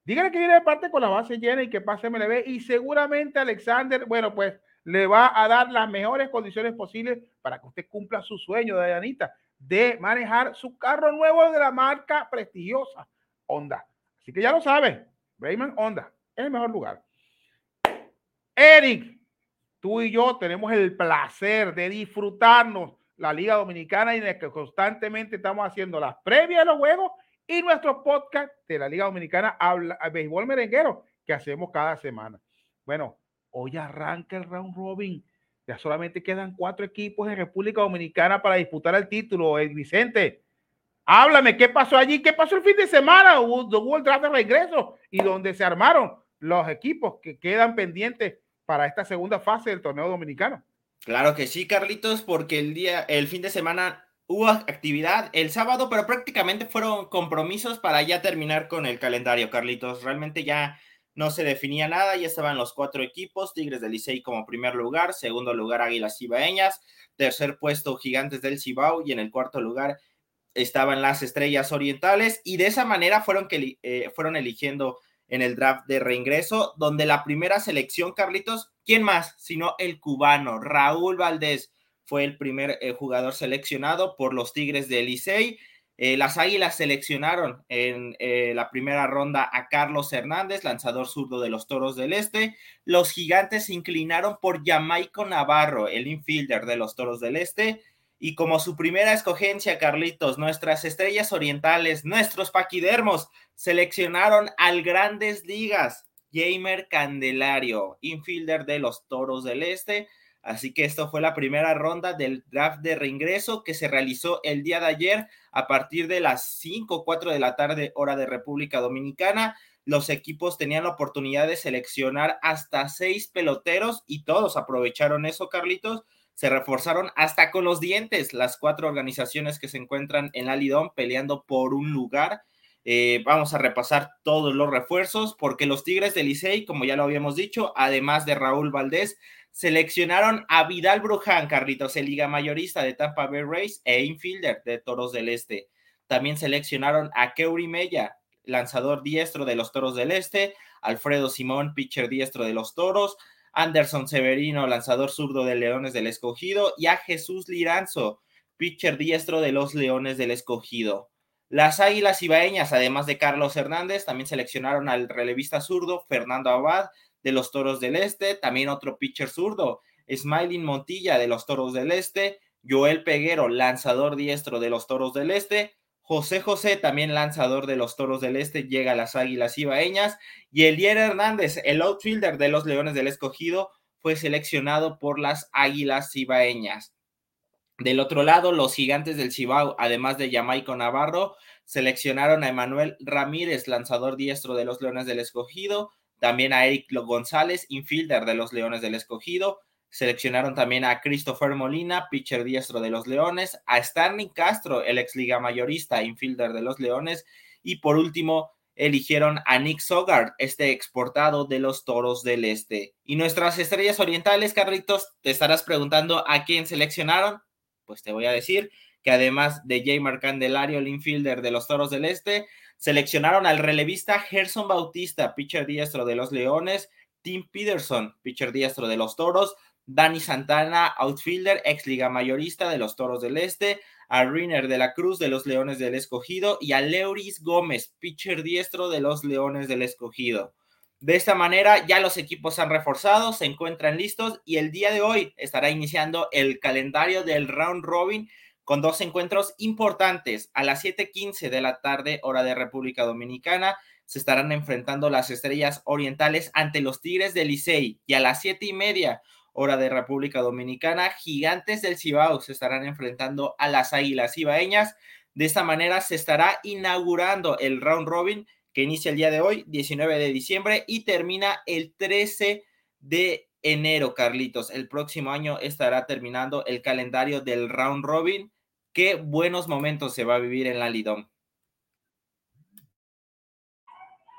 Dígale que viene de parte con la base llena y que pase MLB y seguramente Alexander, bueno, pues le va a dar las mejores condiciones posibles para que usted cumpla su sueño, de Anita, de manejar su carro nuevo de la marca prestigiosa Honda. Así que ya lo sabe, Brayman Honda es el mejor lugar. Eric, tú y yo tenemos el placer de disfrutarnos la Liga Dominicana y en el que constantemente estamos haciendo las previas de los juegos y nuestro podcast de la Liga Dominicana habla béisbol merenguero que hacemos cada semana. Bueno, hoy arranca el round robin. Ya solamente quedan cuatro equipos en República Dominicana para disputar el título. El Vicente, háblame, ¿qué pasó allí? ¿Qué pasó el fin de semana? Hubo, hubo el draft de regreso y donde se armaron los equipos que quedan pendientes para esta segunda fase del torneo dominicano. Claro que sí, Carlitos, porque el día, el fin de semana hubo actividad el sábado, pero prácticamente fueron compromisos para ya terminar con el calendario, Carlitos. Realmente ya no se definía nada, ya estaban los cuatro equipos, Tigres del Licey como primer lugar, segundo lugar Águilas Cibaeñas, tercer puesto Gigantes del Cibao y en el cuarto lugar estaban las Estrellas Orientales y de esa manera fueron que eh, fueron eligiendo en el draft de reingreso, donde la primera selección, Carlitos, ¿quién más? Sino el cubano, Raúl Valdés, fue el primer eh, jugador seleccionado por los Tigres de Licey. Eh, las Águilas seleccionaron en eh, la primera ronda a Carlos Hernández, lanzador zurdo de los Toros del Este. Los Gigantes se inclinaron por Jamaico Navarro, el infielder de los Toros del Este. Y como su primera escogencia, Carlitos, nuestras estrellas orientales, nuestros paquidermos, seleccionaron al Grandes Ligas, Jamer Candelario, infielder de los Toros del Este. Así que esto fue la primera ronda del draft de reingreso que se realizó el día de ayer a partir de las 5 o 4 de la tarde, hora de República Dominicana. Los equipos tenían la oportunidad de seleccionar hasta seis peloteros y todos aprovecharon eso, Carlitos. Se reforzaron hasta con los dientes las cuatro organizaciones que se encuentran en la Lidón peleando por un lugar. Eh, vamos a repasar todos los refuerzos porque los Tigres del Licey, como ya lo habíamos dicho, además de Raúl Valdés, seleccionaron a Vidal Bruján, Carlitos, el liga mayorista de Tampa Bay Rays e infielder de Toros del Este. También seleccionaron a Keuri Mella, lanzador diestro de los Toros del Este, Alfredo Simón, pitcher diestro de los Toros, Anderson Severino, lanzador zurdo de Leones del Escogido, y a Jesús Liranzo, pitcher diestro de los Leones del Escogido. Las Águilas Ibaeñas, además de Carlos Hernández, también seleccionaron al relevista zurdo Fernando Abad, de los Toros del Este, también otro pitcher zurdo, Smiling Montilla de los Toros del Este, Joel Peguero, lanzador diestro de los Toros del Este, José José, también lanzador de los Toros del Este, llega a las Águilas Ibaeñas, y Elier Hernández, el outfielder de los Leones del Escogido, fue seleccionado por las Águilas Ibaeñas. Del otro lado, los gigantes del Cibao, además de Jamaico Navarro, seleccionaron a Emanuel Ramírez, lanzador diestro de los Leones del Escogido, también a Eric González, infielder de los Leones del Escogido. Seleccionaron también a Christopher Molina, pitcher diestro de los Leones, a Stanley Castro, el ex liga mayorista, infielder de los Leones, y por último eligieron a Nick Sogard, este exportado de los Toros del Este. Y nuestras estrellas orientales, Carlitos, te estarás preguntando a quién seleccionaron. Pues te voy a decir que además de Jamer Candelario, el infielder de los Toros del Este, Seleccionaron al relevista Gerson Bautista, pitcher diestro de los Leones, Tim Peterson, pitcher diestro de los Toros, Dani Santana, outfielder, ex liga mayorista de los Toros del Este, a Riner de la Cruz de los Leones del Escogido y a Leuris Gómez, pitcher diestro de los Leones del Escogido. De esta manera ya los equipos han reforzado, se encuentran listos y el día de hoy estará iniciando el calendario del round robin con dos encuentros importantes. A las 7:15 de la tarde, hora de República Dominicana, se estarán enfrentando las estrellas orientales ante los Tigres del Licey. Y a las siete y media, hora de República Dominicana, Gigantes del Cibao se estarán enfrentando a las Águilas Ibaeñas. De esta manera se estará inaugurando el round robin que inicia el día de hoy, 19 de diciembre, y termina el 13 de enero, Carlitos. El próximo año estará terminando el calendario del round robin qué buenos momentos se va a vivir en la Lidón.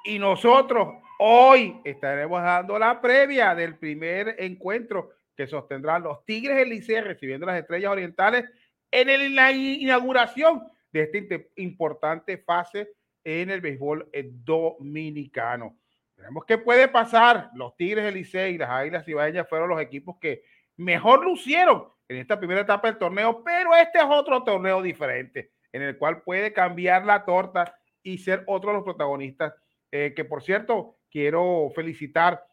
Y nosotros hoy estaremos dando la previa del primer encuentro que sostendrán los Tigres del recibiendo las Estrellas Orientales en la inauguración de esta importante fase en el béisbol eh, dominicano. Veremos qué puede pasar. Los Tigres del y las Águilas Ibaeñas fueron los equipos que mejor lucieron en esta primera etapa del torneo, pero este es otro torneo diferente en el cual puede cambiar la torta y ser otro de los protagonistas. Eh, que por cierto, quiero felicitar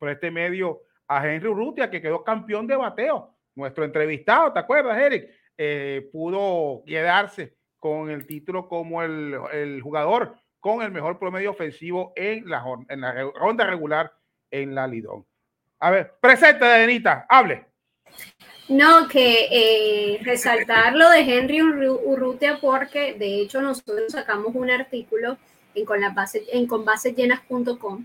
por este medio a Henry Urrutia, que quedó campeón de bateo. Nuestro entrevistado, ¿te acuerdas, Eric? Eh, pudo quedarse con el título como el, el, jugador con el mejor promedio ofensivo en la, en la ronda regular en la Lidón. A ver, presente, Denita, hable. No, que eh, resaltar lo de Henry Urrutia porque de hecho nosotros sacamos un artículo en, con, la base, en conbasesllenas.com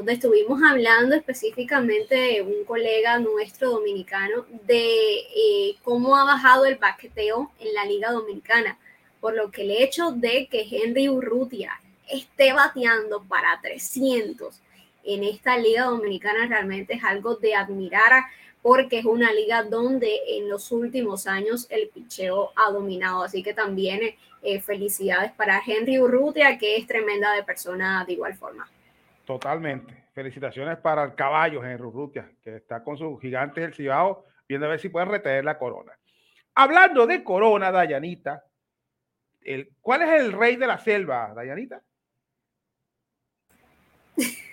donde estuvimos hablando específicamente de un colega nuestro dominicano de eh, cómo ha bajado el baqueteo en la liga dominicana, por lo que el hecho de que Henry Urrutia esté bateando para 300 en esta liga dominicana realmente es algo de admirar porque es una liga donde en los últimos años el picheo ha dominado. Así que también eh, felicidades para Henry Urrutia, que es tremenda de persona de igual forma. Totalmente. Felicitaciones para el caballo Henry Urrutia, que está con sus gigantes del Cibao, viendo a ver si pueden retener la corona. Hablando de corona, Dayanita, el, ¿cuál es el rey de la selva, Dayanita? [LAUGHS]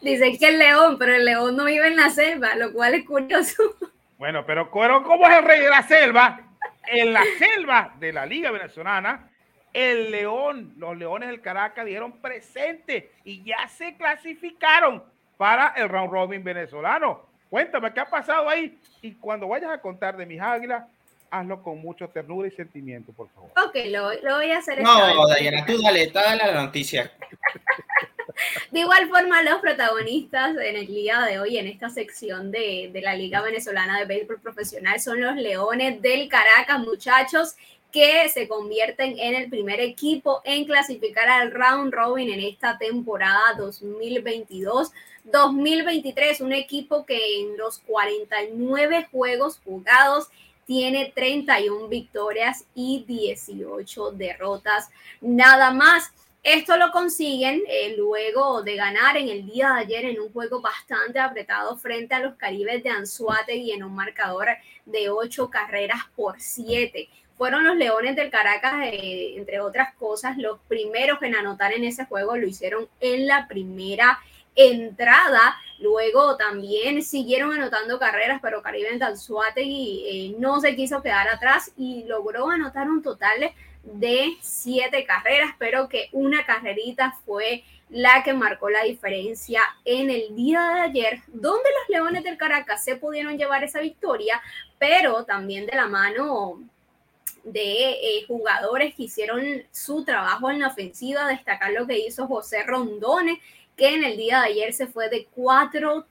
Dicen que el león, pero el león no vive en la selva, lo cual es curioso. Bueno, pero ¿cómo es el rey de la selva? En la selva de la Liga Venezolana, el León, los Leones del Caracas dijeron presente y ya se clasificaron para el round robin venezolano. Cuéntame qué ha pasado ahí y cuando vayas a contar de mis águilas, hazlo con mucho ternura y sentimiento, por favor. Ok, lo, voy a hacer. No, Dayana, tú dale, dale la noticia. [LAUGHS] De igual forma, los protagonistas en el día de hoy, en esta sección de, la Liga Venezolana de Béisbol Profesional, son los Leones del Caracas, muchachos que se convierten en el primer equipo en clasificar al round robin en esta temporada 2022-2023. Un equipo que en los 49 juegos jugados tiene 31 victorias y 18 derrotas. Nada más. Esto lo consiguen eh, luego de ganar en el día de ayer en un juego bastante apretado frente a los Caribes de y en un marcador de 8 carreras por 7 fueron los Leones del Caracas, eh, entre otras cosas, los primeros en anotar en ese juego lo hicieron en la primera entrada. Luego también siguieron anotando carreras, pero Caribe en eh, no se quiso quedar atrás y logró anotar un total de siete carreras, pero que una carrerita fue la que marcó la diferencia en el día de ayer, donde los Leones del Caracas se pudieron llevar esa victoria, pero también de la mano de eh, jugadores que hicieron su trabajo en la ofensiva, destacar lo que hizo José Rondone, que en el día de ayer se fue de 4-3,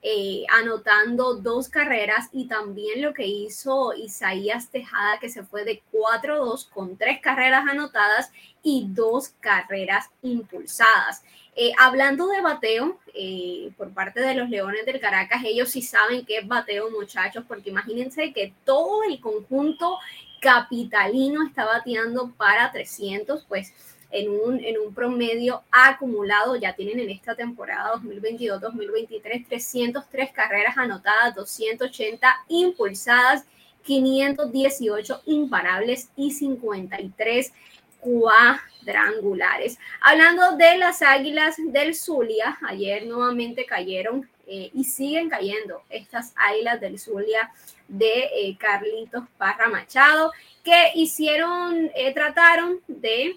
eh, anotando dos carreras, y también lo que hizo Isaías Tejada, que se fue de 4-2 con tres carreras anotadas y dos carreras impulsadas. Eh, hablando de bateo, eh, por parte de los Leones del Caracas, ellos sí saben qué es bateo, muchachos, porque imagínense que todo el conjunto capitalino está bateando para 300, pues en un, promedio acumulado, ya tienen en esta temporada 2022-2023 303 carreras anotadas, 280 impulsadas, 518 imparables y 53 cuadrangulares. Hablando de las Águilas del Zulia, ayer nuevamente cayeron eh, y siguen cayendo estas Águilas del Zulia de eh, Carlitos Parra Machado, que hicieron, eh, trataron de...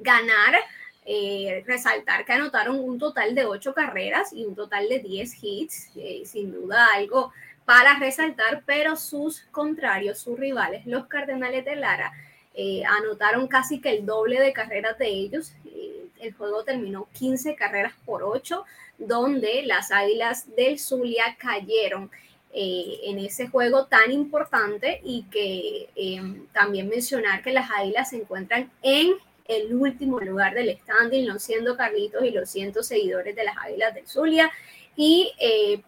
Ganar. Eh, resaltar que anotaron un total de 8 carreras y un total de 10 hits. Eh, sin duda algo para resaltar, pero sus contrarios, sus rivales, los Cardenales de Lara, eh, anotaron casi que el doble de carreras de ellos. El juego terminó 15 carreras por 8, donde las Águilas del Zulia cayeron en ese juego tan importante y que también mencionar que las Águilas se encuentran en el último lugar del standing, no siendo Carlitos y los cientos seguidores de las Águilas del Zulia. Y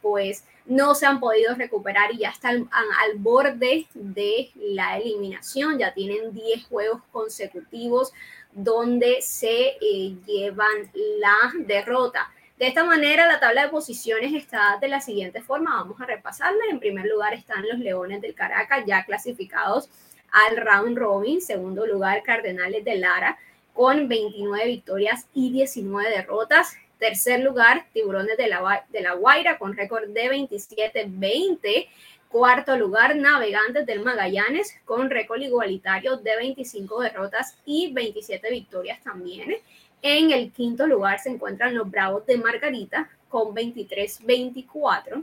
pues no se han podido recuperar y ya están al, borde de la eliminación. Ya tienen 10 juegos consecutivos donde se eh, llevan la derrota. De esta manera, la tabla de posiciones está de la siguiente forma. Vamos a repasarla. En primer lugar están los Leones del Caracas, ya clasificados al round robin. Segundo lugar, Cardenales de Lara, con 29 victorias y 19 derrotas. Tercer lugar, Tiburones de la, de la Guaira con récord de 27-20. Cuarto lugar, Navegantes del Magallanes con récord igualitario de 25 derrotas y 27 victorias también. En el quinto lugar se encuentran los Bravos de Margarita con 23-24.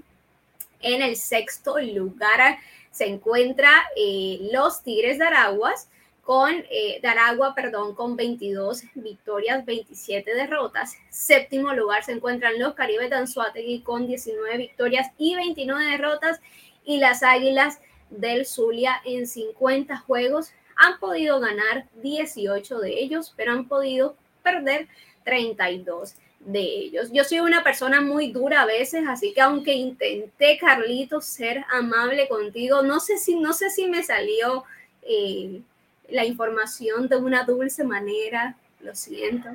En el sexto lugar se encuentra eh, los Tigres de Araguas con eh, Daragua, perdón, con 22 victorias, 27 derrotas. Séptimo lugar se encuentran los Caribes de Anzuategui con 19 victorias y 29 derrotas. Y las Águilas del Zulia en 50 juegos Han podido ganar 18 de ellos, pero han podido perder 32 de ellos. Yo soy una persona muy dura a veces, así que aunque intenté, Carlitos, ser amable contigo, no sé si, no sé si me salió eh, la información de una dulce manera, lo siento.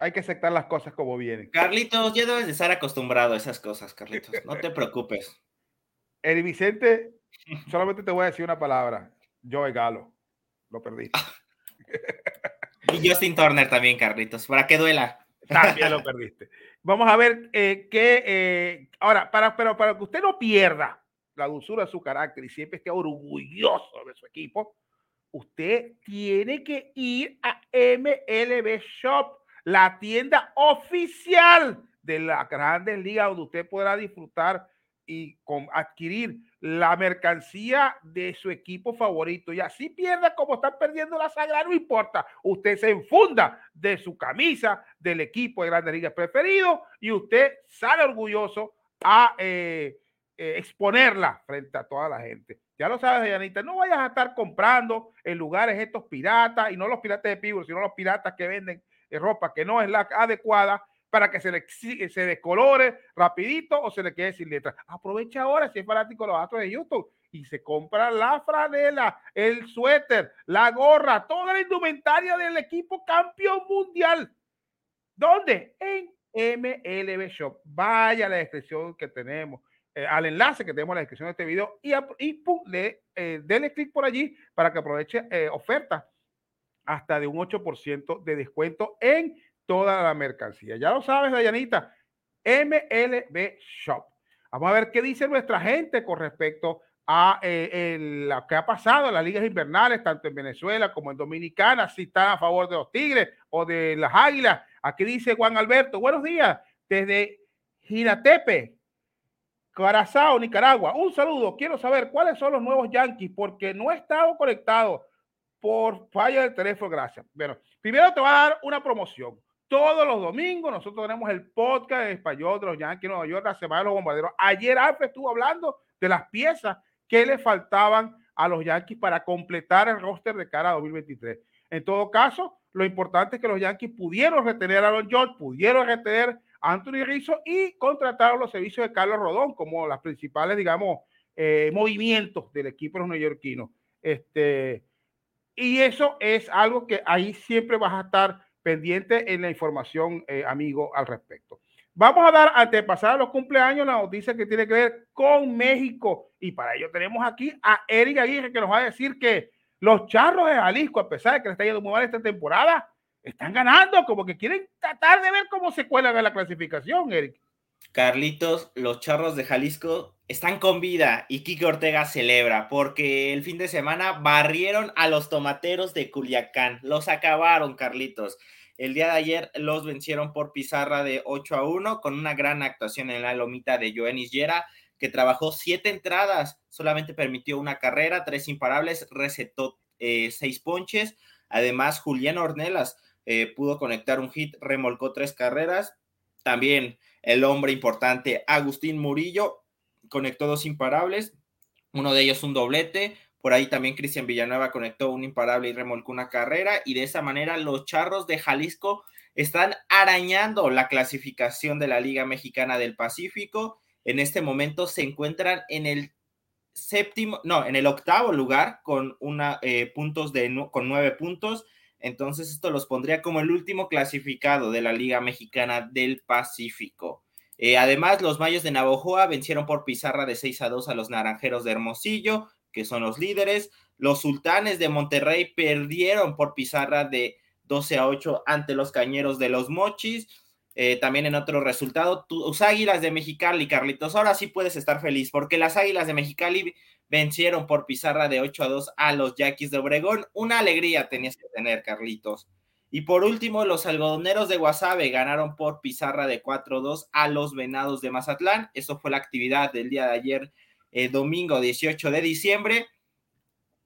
Hay que aceptar las cosas como vienen. Carlitos, ya debes de estar acostumbrado a esas cosas, Carlitos. No te preocupes. Eri Vicente, solamente te voy a decir una palabra. Yo Galo. Lo perdí. Y Justin Turner también, Carlitos, para que duela. También lo perdiste. Vamos a ver eh, qué. Eh, ahora, para, pero para que usted no pierda la dulzura de su carácter y siempre esté orgulloso de su equipo, usted tiene que ir a MLB Shop, la tienda oficial de la Grandes Ligas, donde usted podrá disfrutar y con, adquirir la mercancía de su equipo favorito y así pierda como están perdiendo la sagra, no importa. Usted se enfunda de su camisa del equipo de Grandes Ligas preferido y usted sale orgulloso a eh, eh, exponerla frente a toda la gente. Ya lo sabes, Yanita, no vayas a estar comprando en lugares estos piratas y no los piratas de Pivo, sino los piratas que venden eh, ropa que no es la adecuada para que se le se descolore rapidito o se le quede sin letra. Aprovecha ahora si es fanático de los datos de YouTube y se compra la franela, el suéter, la gorra, toda la indumentaria del equipo campeón mundial. ¿Dónde? En MLB Shop. Vaya la descripción que tenemos, eh, al enlace que tenemos en la descripción de este video y, y le, eh, denle clic por allí para que aproveche eh, ofertas hasta de un 8% de descuento en toda la mercancía. Ya lo sabes, Dayanita, MLB Shop. Vamos a ver qué dice nuestra gente con respecto a eh, lo que ha pasado en las ligas invernales, tanto en Venezuela como en Dominicana, si están a favor de los Tigres o de las Águilas. Aquí dice Juan Alberto, buenos días, desde Giratepe, Carazao, Nicaragua. Un saludo, quiero saber cuáles son los nuevos Yankees, porque no he estado conectado por falla del teléfono, gracias. Bueno, primero te voy a dar una promoción. Todos los domingos nosotros tenemos el podcast en español de los Yankees Nueva York, la semana de los bombarderos. Ayer Alfred estuvo hablando de las piezas que le faltaban a los Yankees para completar el roster de cara a 2023. En todo caso, lo importante es que los Yankees pudieron retener a los George, pudieron retener Anthony Rizzo y contrataron los servicios de Carlos Rodón como las principales, digamos, eh, movimientos del equipo de los neoyorquinos. Este, y eso es algo que ahí siempre vas a estar pendiente en la información, eh, amigo, al respecto. Vamos a dar, antes de pasar a los cumpleaños, la noticia que tiene que ver con México. Y para ello tenemos aquí a Eric Aguirre, que nos va a decir que los charros de Jalisco, a pesar de que le está yendo muy mal esta temporada, están ganando, como que quieren tratar de ver cómo se cuelan en la clasificación, Eric. Carlitos, los charros de Jalisco están con vida y Kike Ortega celebra porque el fin de semana barrieron a los tomateros de Culiacán. Los acabaron, Carlitos. El día de ayer los vencieron por pizarra de 8 a 1 con una gran actuación en la lomita de Joenis Yera, que trabajó siete entradas, solamente permitió una carrera, tres imparables, recetó eh, seis ponches. Además, Julián Ornelas eh, pudo conectar un hit, remolcó tres carreras. También el hombre importante, Agustín Murillo, conectó dos imparables, uno de ellos un doblete. Por ahí también Cristian Villanueva conectó un imparable y remolcó una carrera. Y de esa manera los charros de Jalisco están arañando la clasificación de la Liga Mexicana del Pacífico. En este momento se encuentran en el séptimo, no, en el octavo lugar con una eh, puntos de con nueve puntos. Entonces esto los pondría como el último clasificado de la Liga Mexicana del Pacífico. Eh, además, los Mayos de Navojoa vencieron por pizarra de 6 a 2 a los Naranjeros de Hermosillo, que son los líderes. Los Sultanes de Monterrey perdieron por pizarra de 12 a 8 ante los Cañeros de los Mochis. Eh, también en otro resultado, tus Águilas de Mexicali, Carlitos, ahora sí puedes estar feliz porque las Águilas de Mexicali vencieron por pizarra de 8 a 2 a los Yaquis de Obregón. Una alegría tenías que tener, Carlitos. Y por último, los algodoneros de Guasave ganaron por pizarra de 4-2 a los Venados de Mazatlán. Eso fue la actividad del día de ayer, eh, domingo 18 de diciembre.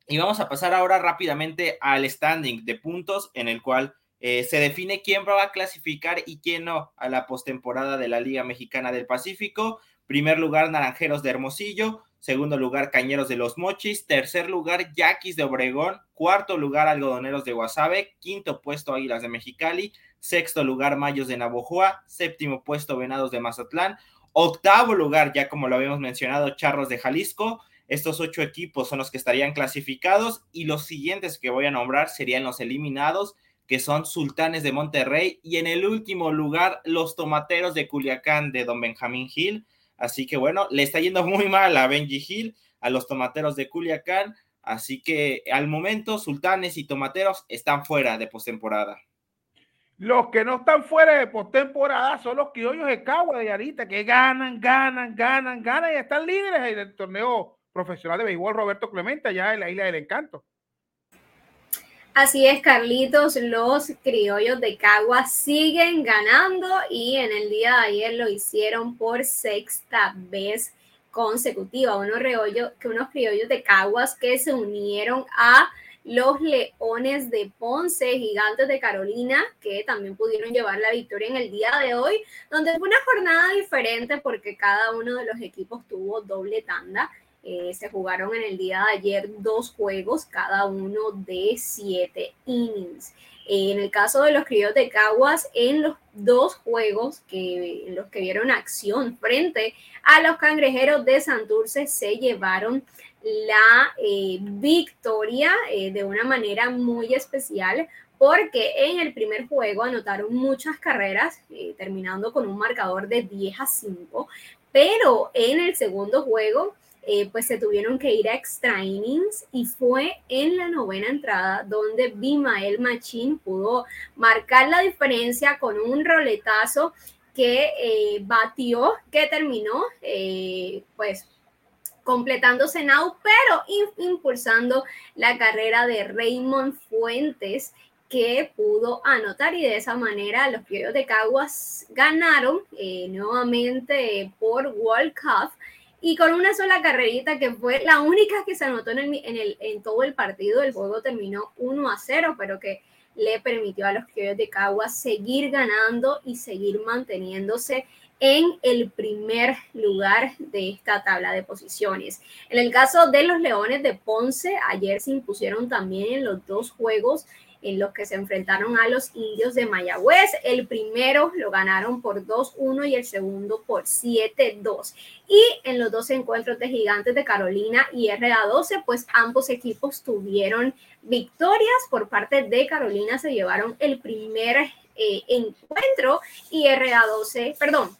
Y vamos a pasar ahora rápidamente al standing de puntos en el cual eh, se define quién va a clasificar y quién no a la postemporada de la Liga Mexicana del Pacífico. Primer lugar, Naranjeros de Hermosillo. segundo lugar Cañeros de los Mochis, tercer lugar Yaquis de Obregón, cuarto lugar Algodoneros de Guasave, quinto puesto Águilas de Mexicali, sexto lugar Mayos de Navojoa, séptimo puesto Venados de Mazatlán, octavo lugar, ya como lo habíamos mencionado, Charros de Jalisco. Estos ocho equipos son los que estarían clasificados y los siguientes que voy a nombrar serían los eliminados, que son Sultanes de Monterrey y en el último lugar los Tomateros de Culiacán de Don Benjamín Hill. Así que bueno, le está yendo muy mal a Benji Hill, a los Tomateros de Culiacán. Así que al momento Sultanes y Tomateros están fuera de postemporada. Los que no están fuera de postemporada son los criollos de Cagua de Yarita, que ganan, ganan, ganan, ganan y están líderes del torneo profesional de béisbol Roberto Clemente allá en la Isla del Encanto. Así es, Carlitos, los criollos de Cagua siguen ganando y en el día de ayer lo hicieron por sexta vez consecutiva. Unos, unos criollos de Caguas que se unieron a los Leones de Ponce, Gigantes de Carolina, que también pudieron llevar la victoria en el día de hoy, donde fue una jornada diferente porque cada uno de los equipos tuvo doble tanda. Eh, se jugaron en el día de ayer dos juegos, cada uno de siete innings. Eh, en el caso de los criollos de Caguas, en los dos juegos que, en los que vieron acción frente a los cangrejeros de Santurce, se llevaron la eh, victoria de una manera muy especial porque en el primer juego anotaron muchas carreras, terminando con un marcador de 10 a 5, pero en el segundo juego, pues se tuvieron que ir a extra innings y fue en la novena entrada donde Bimael Machín pudo marcar la diferencia con un roletazo que batió, que terminó, pues completándose now, pero impulsando la carrera de Raymond Fuentes que pudo anotar y de esa manera los criollos de Caguas ganaron eh, nuevamente por World Cup y con una sola carrerita que fue la única que se anotó en, el, en, el, en todo el partido. El juego terminó 1 a 0, pero que le permitió a los criollos de Caguas seguir ganando y seguir manteniéndose en el primer lugar de esta tabla de posiciones. En el caso de los Leones de Ponce, ayer se impusieron también en los dos juegos en los que se enfrentaron a los indios de Mayagüez. El primero lo ganaron por 2-1 y el segundo por 7-2. Y en los dos encuentros de Gigantes de Carolina y RA12, pues ambos equipos tuvieron victorias. Por parte de Carolina se llevaron el primer eh, encuentro y RA12, perdón,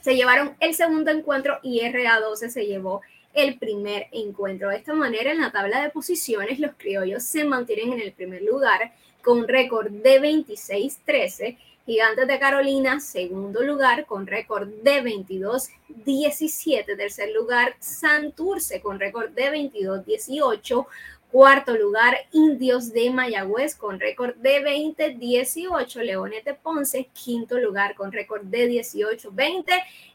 se llevaron el segundo encuentro y RA12 se llevó el primer encuentro. De esta manera, en la tabla de posiciones, los criollos se mantienen en el primer lugar con récord de 26-13. Gigantes de Carolina, segundo lugar, con récord de 22-17. Tercer lugar, Santurce, con récord de 22-18. Cuarto lugar, Indios de Mayagüez con récord de 20-18. Leones de Ponce, quinto lugar con récord de 18-20.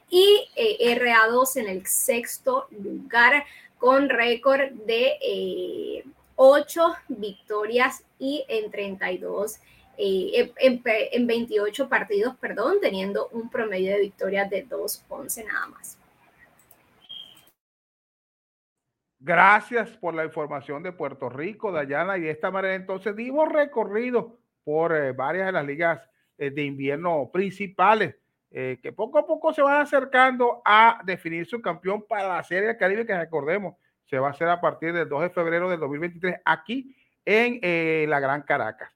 Y eh, RA2 en el sexto lugar con récord de 8 eh, victorias y en 32 eh, en, en, 28 partidos, perdón, teniendo un promedio de victorias de 2-11 nada más. Gracias por la información de Puerto Rico, Dayana. Y de esta manera entonces dimos recorrido por eh, varias de las ligas eh, de invierno principales, eh, que poco a poco se van acercando a definir su campeón para la Serie del Caribe, que recordemos, se va a hacer a partir del 2 de febrero del 2023 aquí en la Gran Caracas.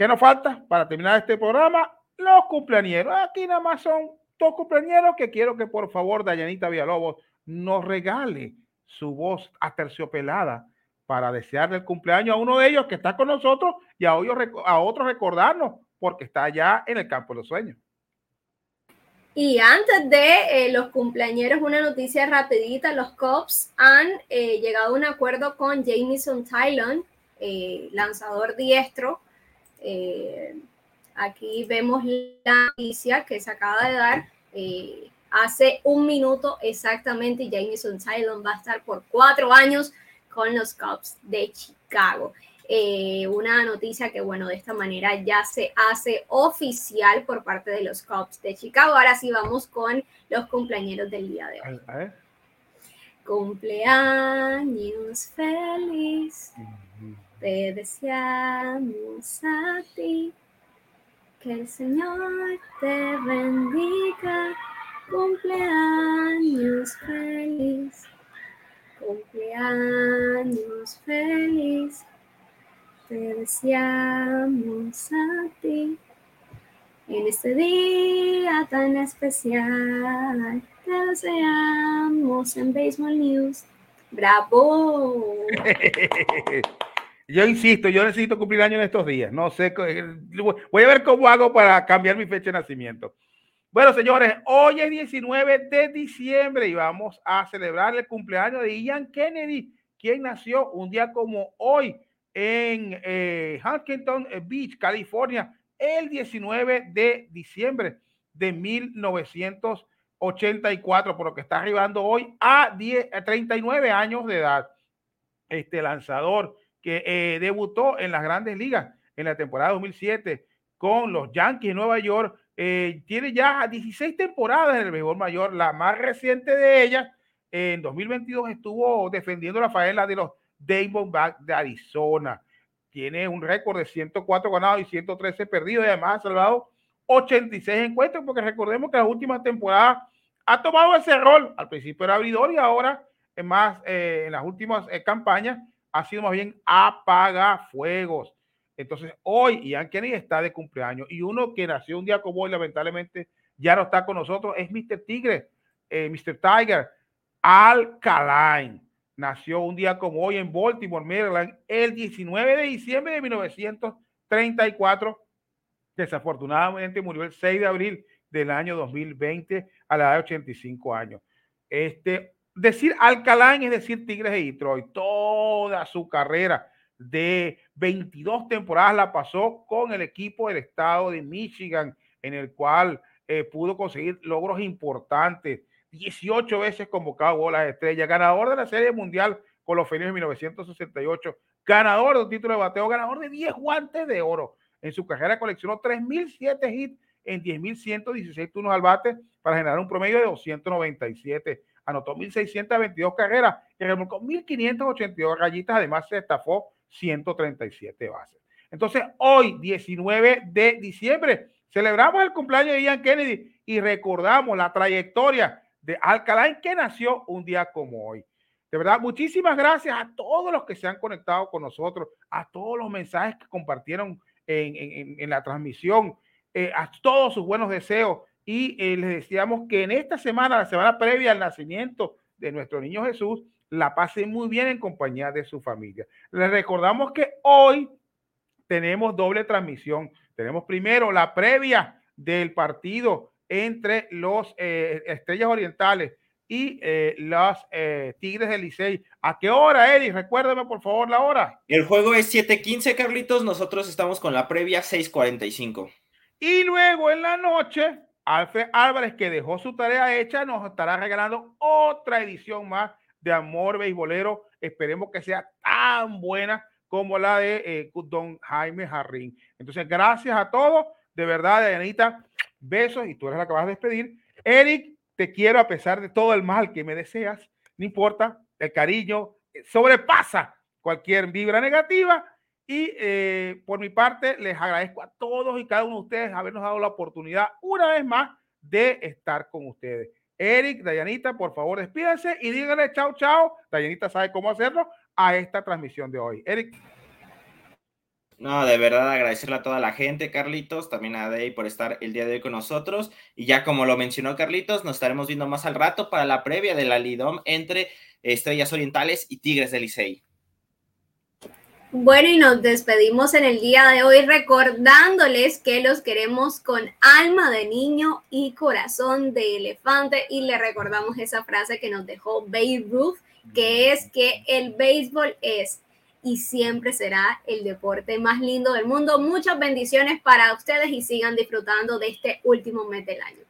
¿Qué nos falta para terminar este programa? Los cumpleaños. Aquí nada más son dos cumpleaños que quiero que por favor Dayanita Villalobos nos regale su voz aterciopelada para desearle el cumpleaños a uno de ellos que está con nosotros y a, a otros recordarnos porque está allá en el campo de los sueños. Y antes de eh, los cumpleaños, una noticia rapidita, los Cubs han eh, llegado a un acuerdo con Jamison Tylon, eh, lanzador diestro. aquí vemos la noticia que se acaba de dar hace un minuto exactamente. Jameson Tylon va a estar por cuatro años con los Cubs de Chicago. Eh, una noticia que, bueno, de esta manera ya se hace oficial por parte de los Cubs de Chicago. Ahora sí vamos con los cumpleaños del día de hoy. Cumpleaños feliz. Te deseamos a ti. Que el Señor te bendiga. Cumpleaños feliz. Cumpleaños feliz. Te deseamos a ti. En este día tan especial, te deseamos en Baseball News. ¡Bravo! [LAUGHS] Yo insisto, yo necesito cumplir años en estos días. No sé, eh, voy a ver cómo hago para cambiar mi fecha de nacimiento. Bueno, señores, hoy es 19 de diciembre y vamos a celebrar el cumpleaños de Ian Kennedy, quien nació un día como hoy en eh, Huntington Beach, California, el 19 de diciembre de 1984, por lo que está arribando hoy a, 10, a 39 años de edad. Este lanzador que eh, debutó en las grandes ligas en la temporada 2007 con los Yankees de Nueva York. Eh, tiene ya 16 temporadas en el béisbol mayor. La más reciente de ellas, en 2022, estuvo defendiendo la faena de los Diamondbacks de Arizona. Tiene un récord de 104 ganados y 113 perdidos. Y además ha salvado 86 encuentros, porque recordemos que las últimas temporadas ha tomado ese rol. Al principio era abridor y ahora, en más, eh, en las últimas campañas, ha sido más bien apagafuegos. Entonces, hoy Ian Kennedy está de cumpleaños y uno que nació un día como hoy, lamentablemente, ya no está con nosotros, es Mr. Tigre, eh, Mr. Tiger, Alkaline. Nació un día como hoy en Baltimore, Maryland, el 19 de diciembre de 1934. Desafortunadamente murió el 6 de abril del año 2020 a la edad de 85 años. Este, decir Alcalá es decir Tigres de Detroit. Toda su carrera de 22 temporadas la pasó con el equipo del estado de Michigan, en el cual eh, pudo conseguir logros importantes. 18 veces convocado a bolas estrellas, ganador de la Serie Mundial con los Felinos en 1968, ganador de un título de bateo, ganador de 10 guantes de oro. En su carrera coleccionó 3.007 hits en 10.116 turnos al bate para generar un promedio de 297 anotó 1.622 carreras y remolcó 1.582 rayitas, además se estafó 137 bases. Entonces, hoy, 19 de diciembre, celebramos el cumpleaños de Ian Kennedy y recordamos la trayectoria de Alcalá que nació un día como hoy. De verdad, muchísimas gracias a todos los que se han conectado con nosotros, a todos los mensajes que compartieron en, la transmisión, eh, a todos sus buenos deseos y eh, les decíamos que en esta semana, la semana previa al nacimiento de nuestro niño Jesús, la pase muy bien en compañía de su familia. Les recordamos que hoy tenemos doble transmisión. Tenemos primero la previa del partido entre los eh, Estrellas Orientales y eh, los Tigres del Licey. ¿A qué hora, Eddie? Recuérdame por favor la hora. El juego es 7:15, Carlitos. Nosotros estamos con la previa 6:45. Y luego en la noche Alfred Álvarez, que dejó su tarea hecha, nos estará regalando otra edición más de Amor Beisbolero. Esperemos que sea tan buena como la de eh, don Jaime Jarrín. Entonces, gracias a todos. De verdad, Anita, besos y tú eres la que vas a despedir. Eric, te quiero a pesar de todo el mal que me deseas. No importa, el cariño eh, sobrepasa cualquier vibra negativa y eh, por mi parte, les agradezco a todos y cada uno de ustedes habernos dado la oportunidad una vez más de estar con ustedes. Eric, Dayanita, por favor, despídense y díganle chao, chao. Dayanita sabe cómo hacerlo a esta transmisión de hoy. Eric. No, de verdad agradecerle a toda la gente, Carlitos, también a Day por estar el día de hoy con nosotros. Y ya como lo mencionó Carlitos, nos estaremos viendo más al rato para la previa de la Lidom entre Estrellas Orientales y Tigres del Licey. Bueno, y nos despedimos en el día de hoy recordándoles que los queremos con alma de niño y corazón de elefante. Y le recordamos esa frase que nos dejó Babe Ruth, que es que el béisbol es y siempre será el deporte más lindo del mundo. Muchas bendiciones para ustedes y sigan disfrutando de este último mes del año.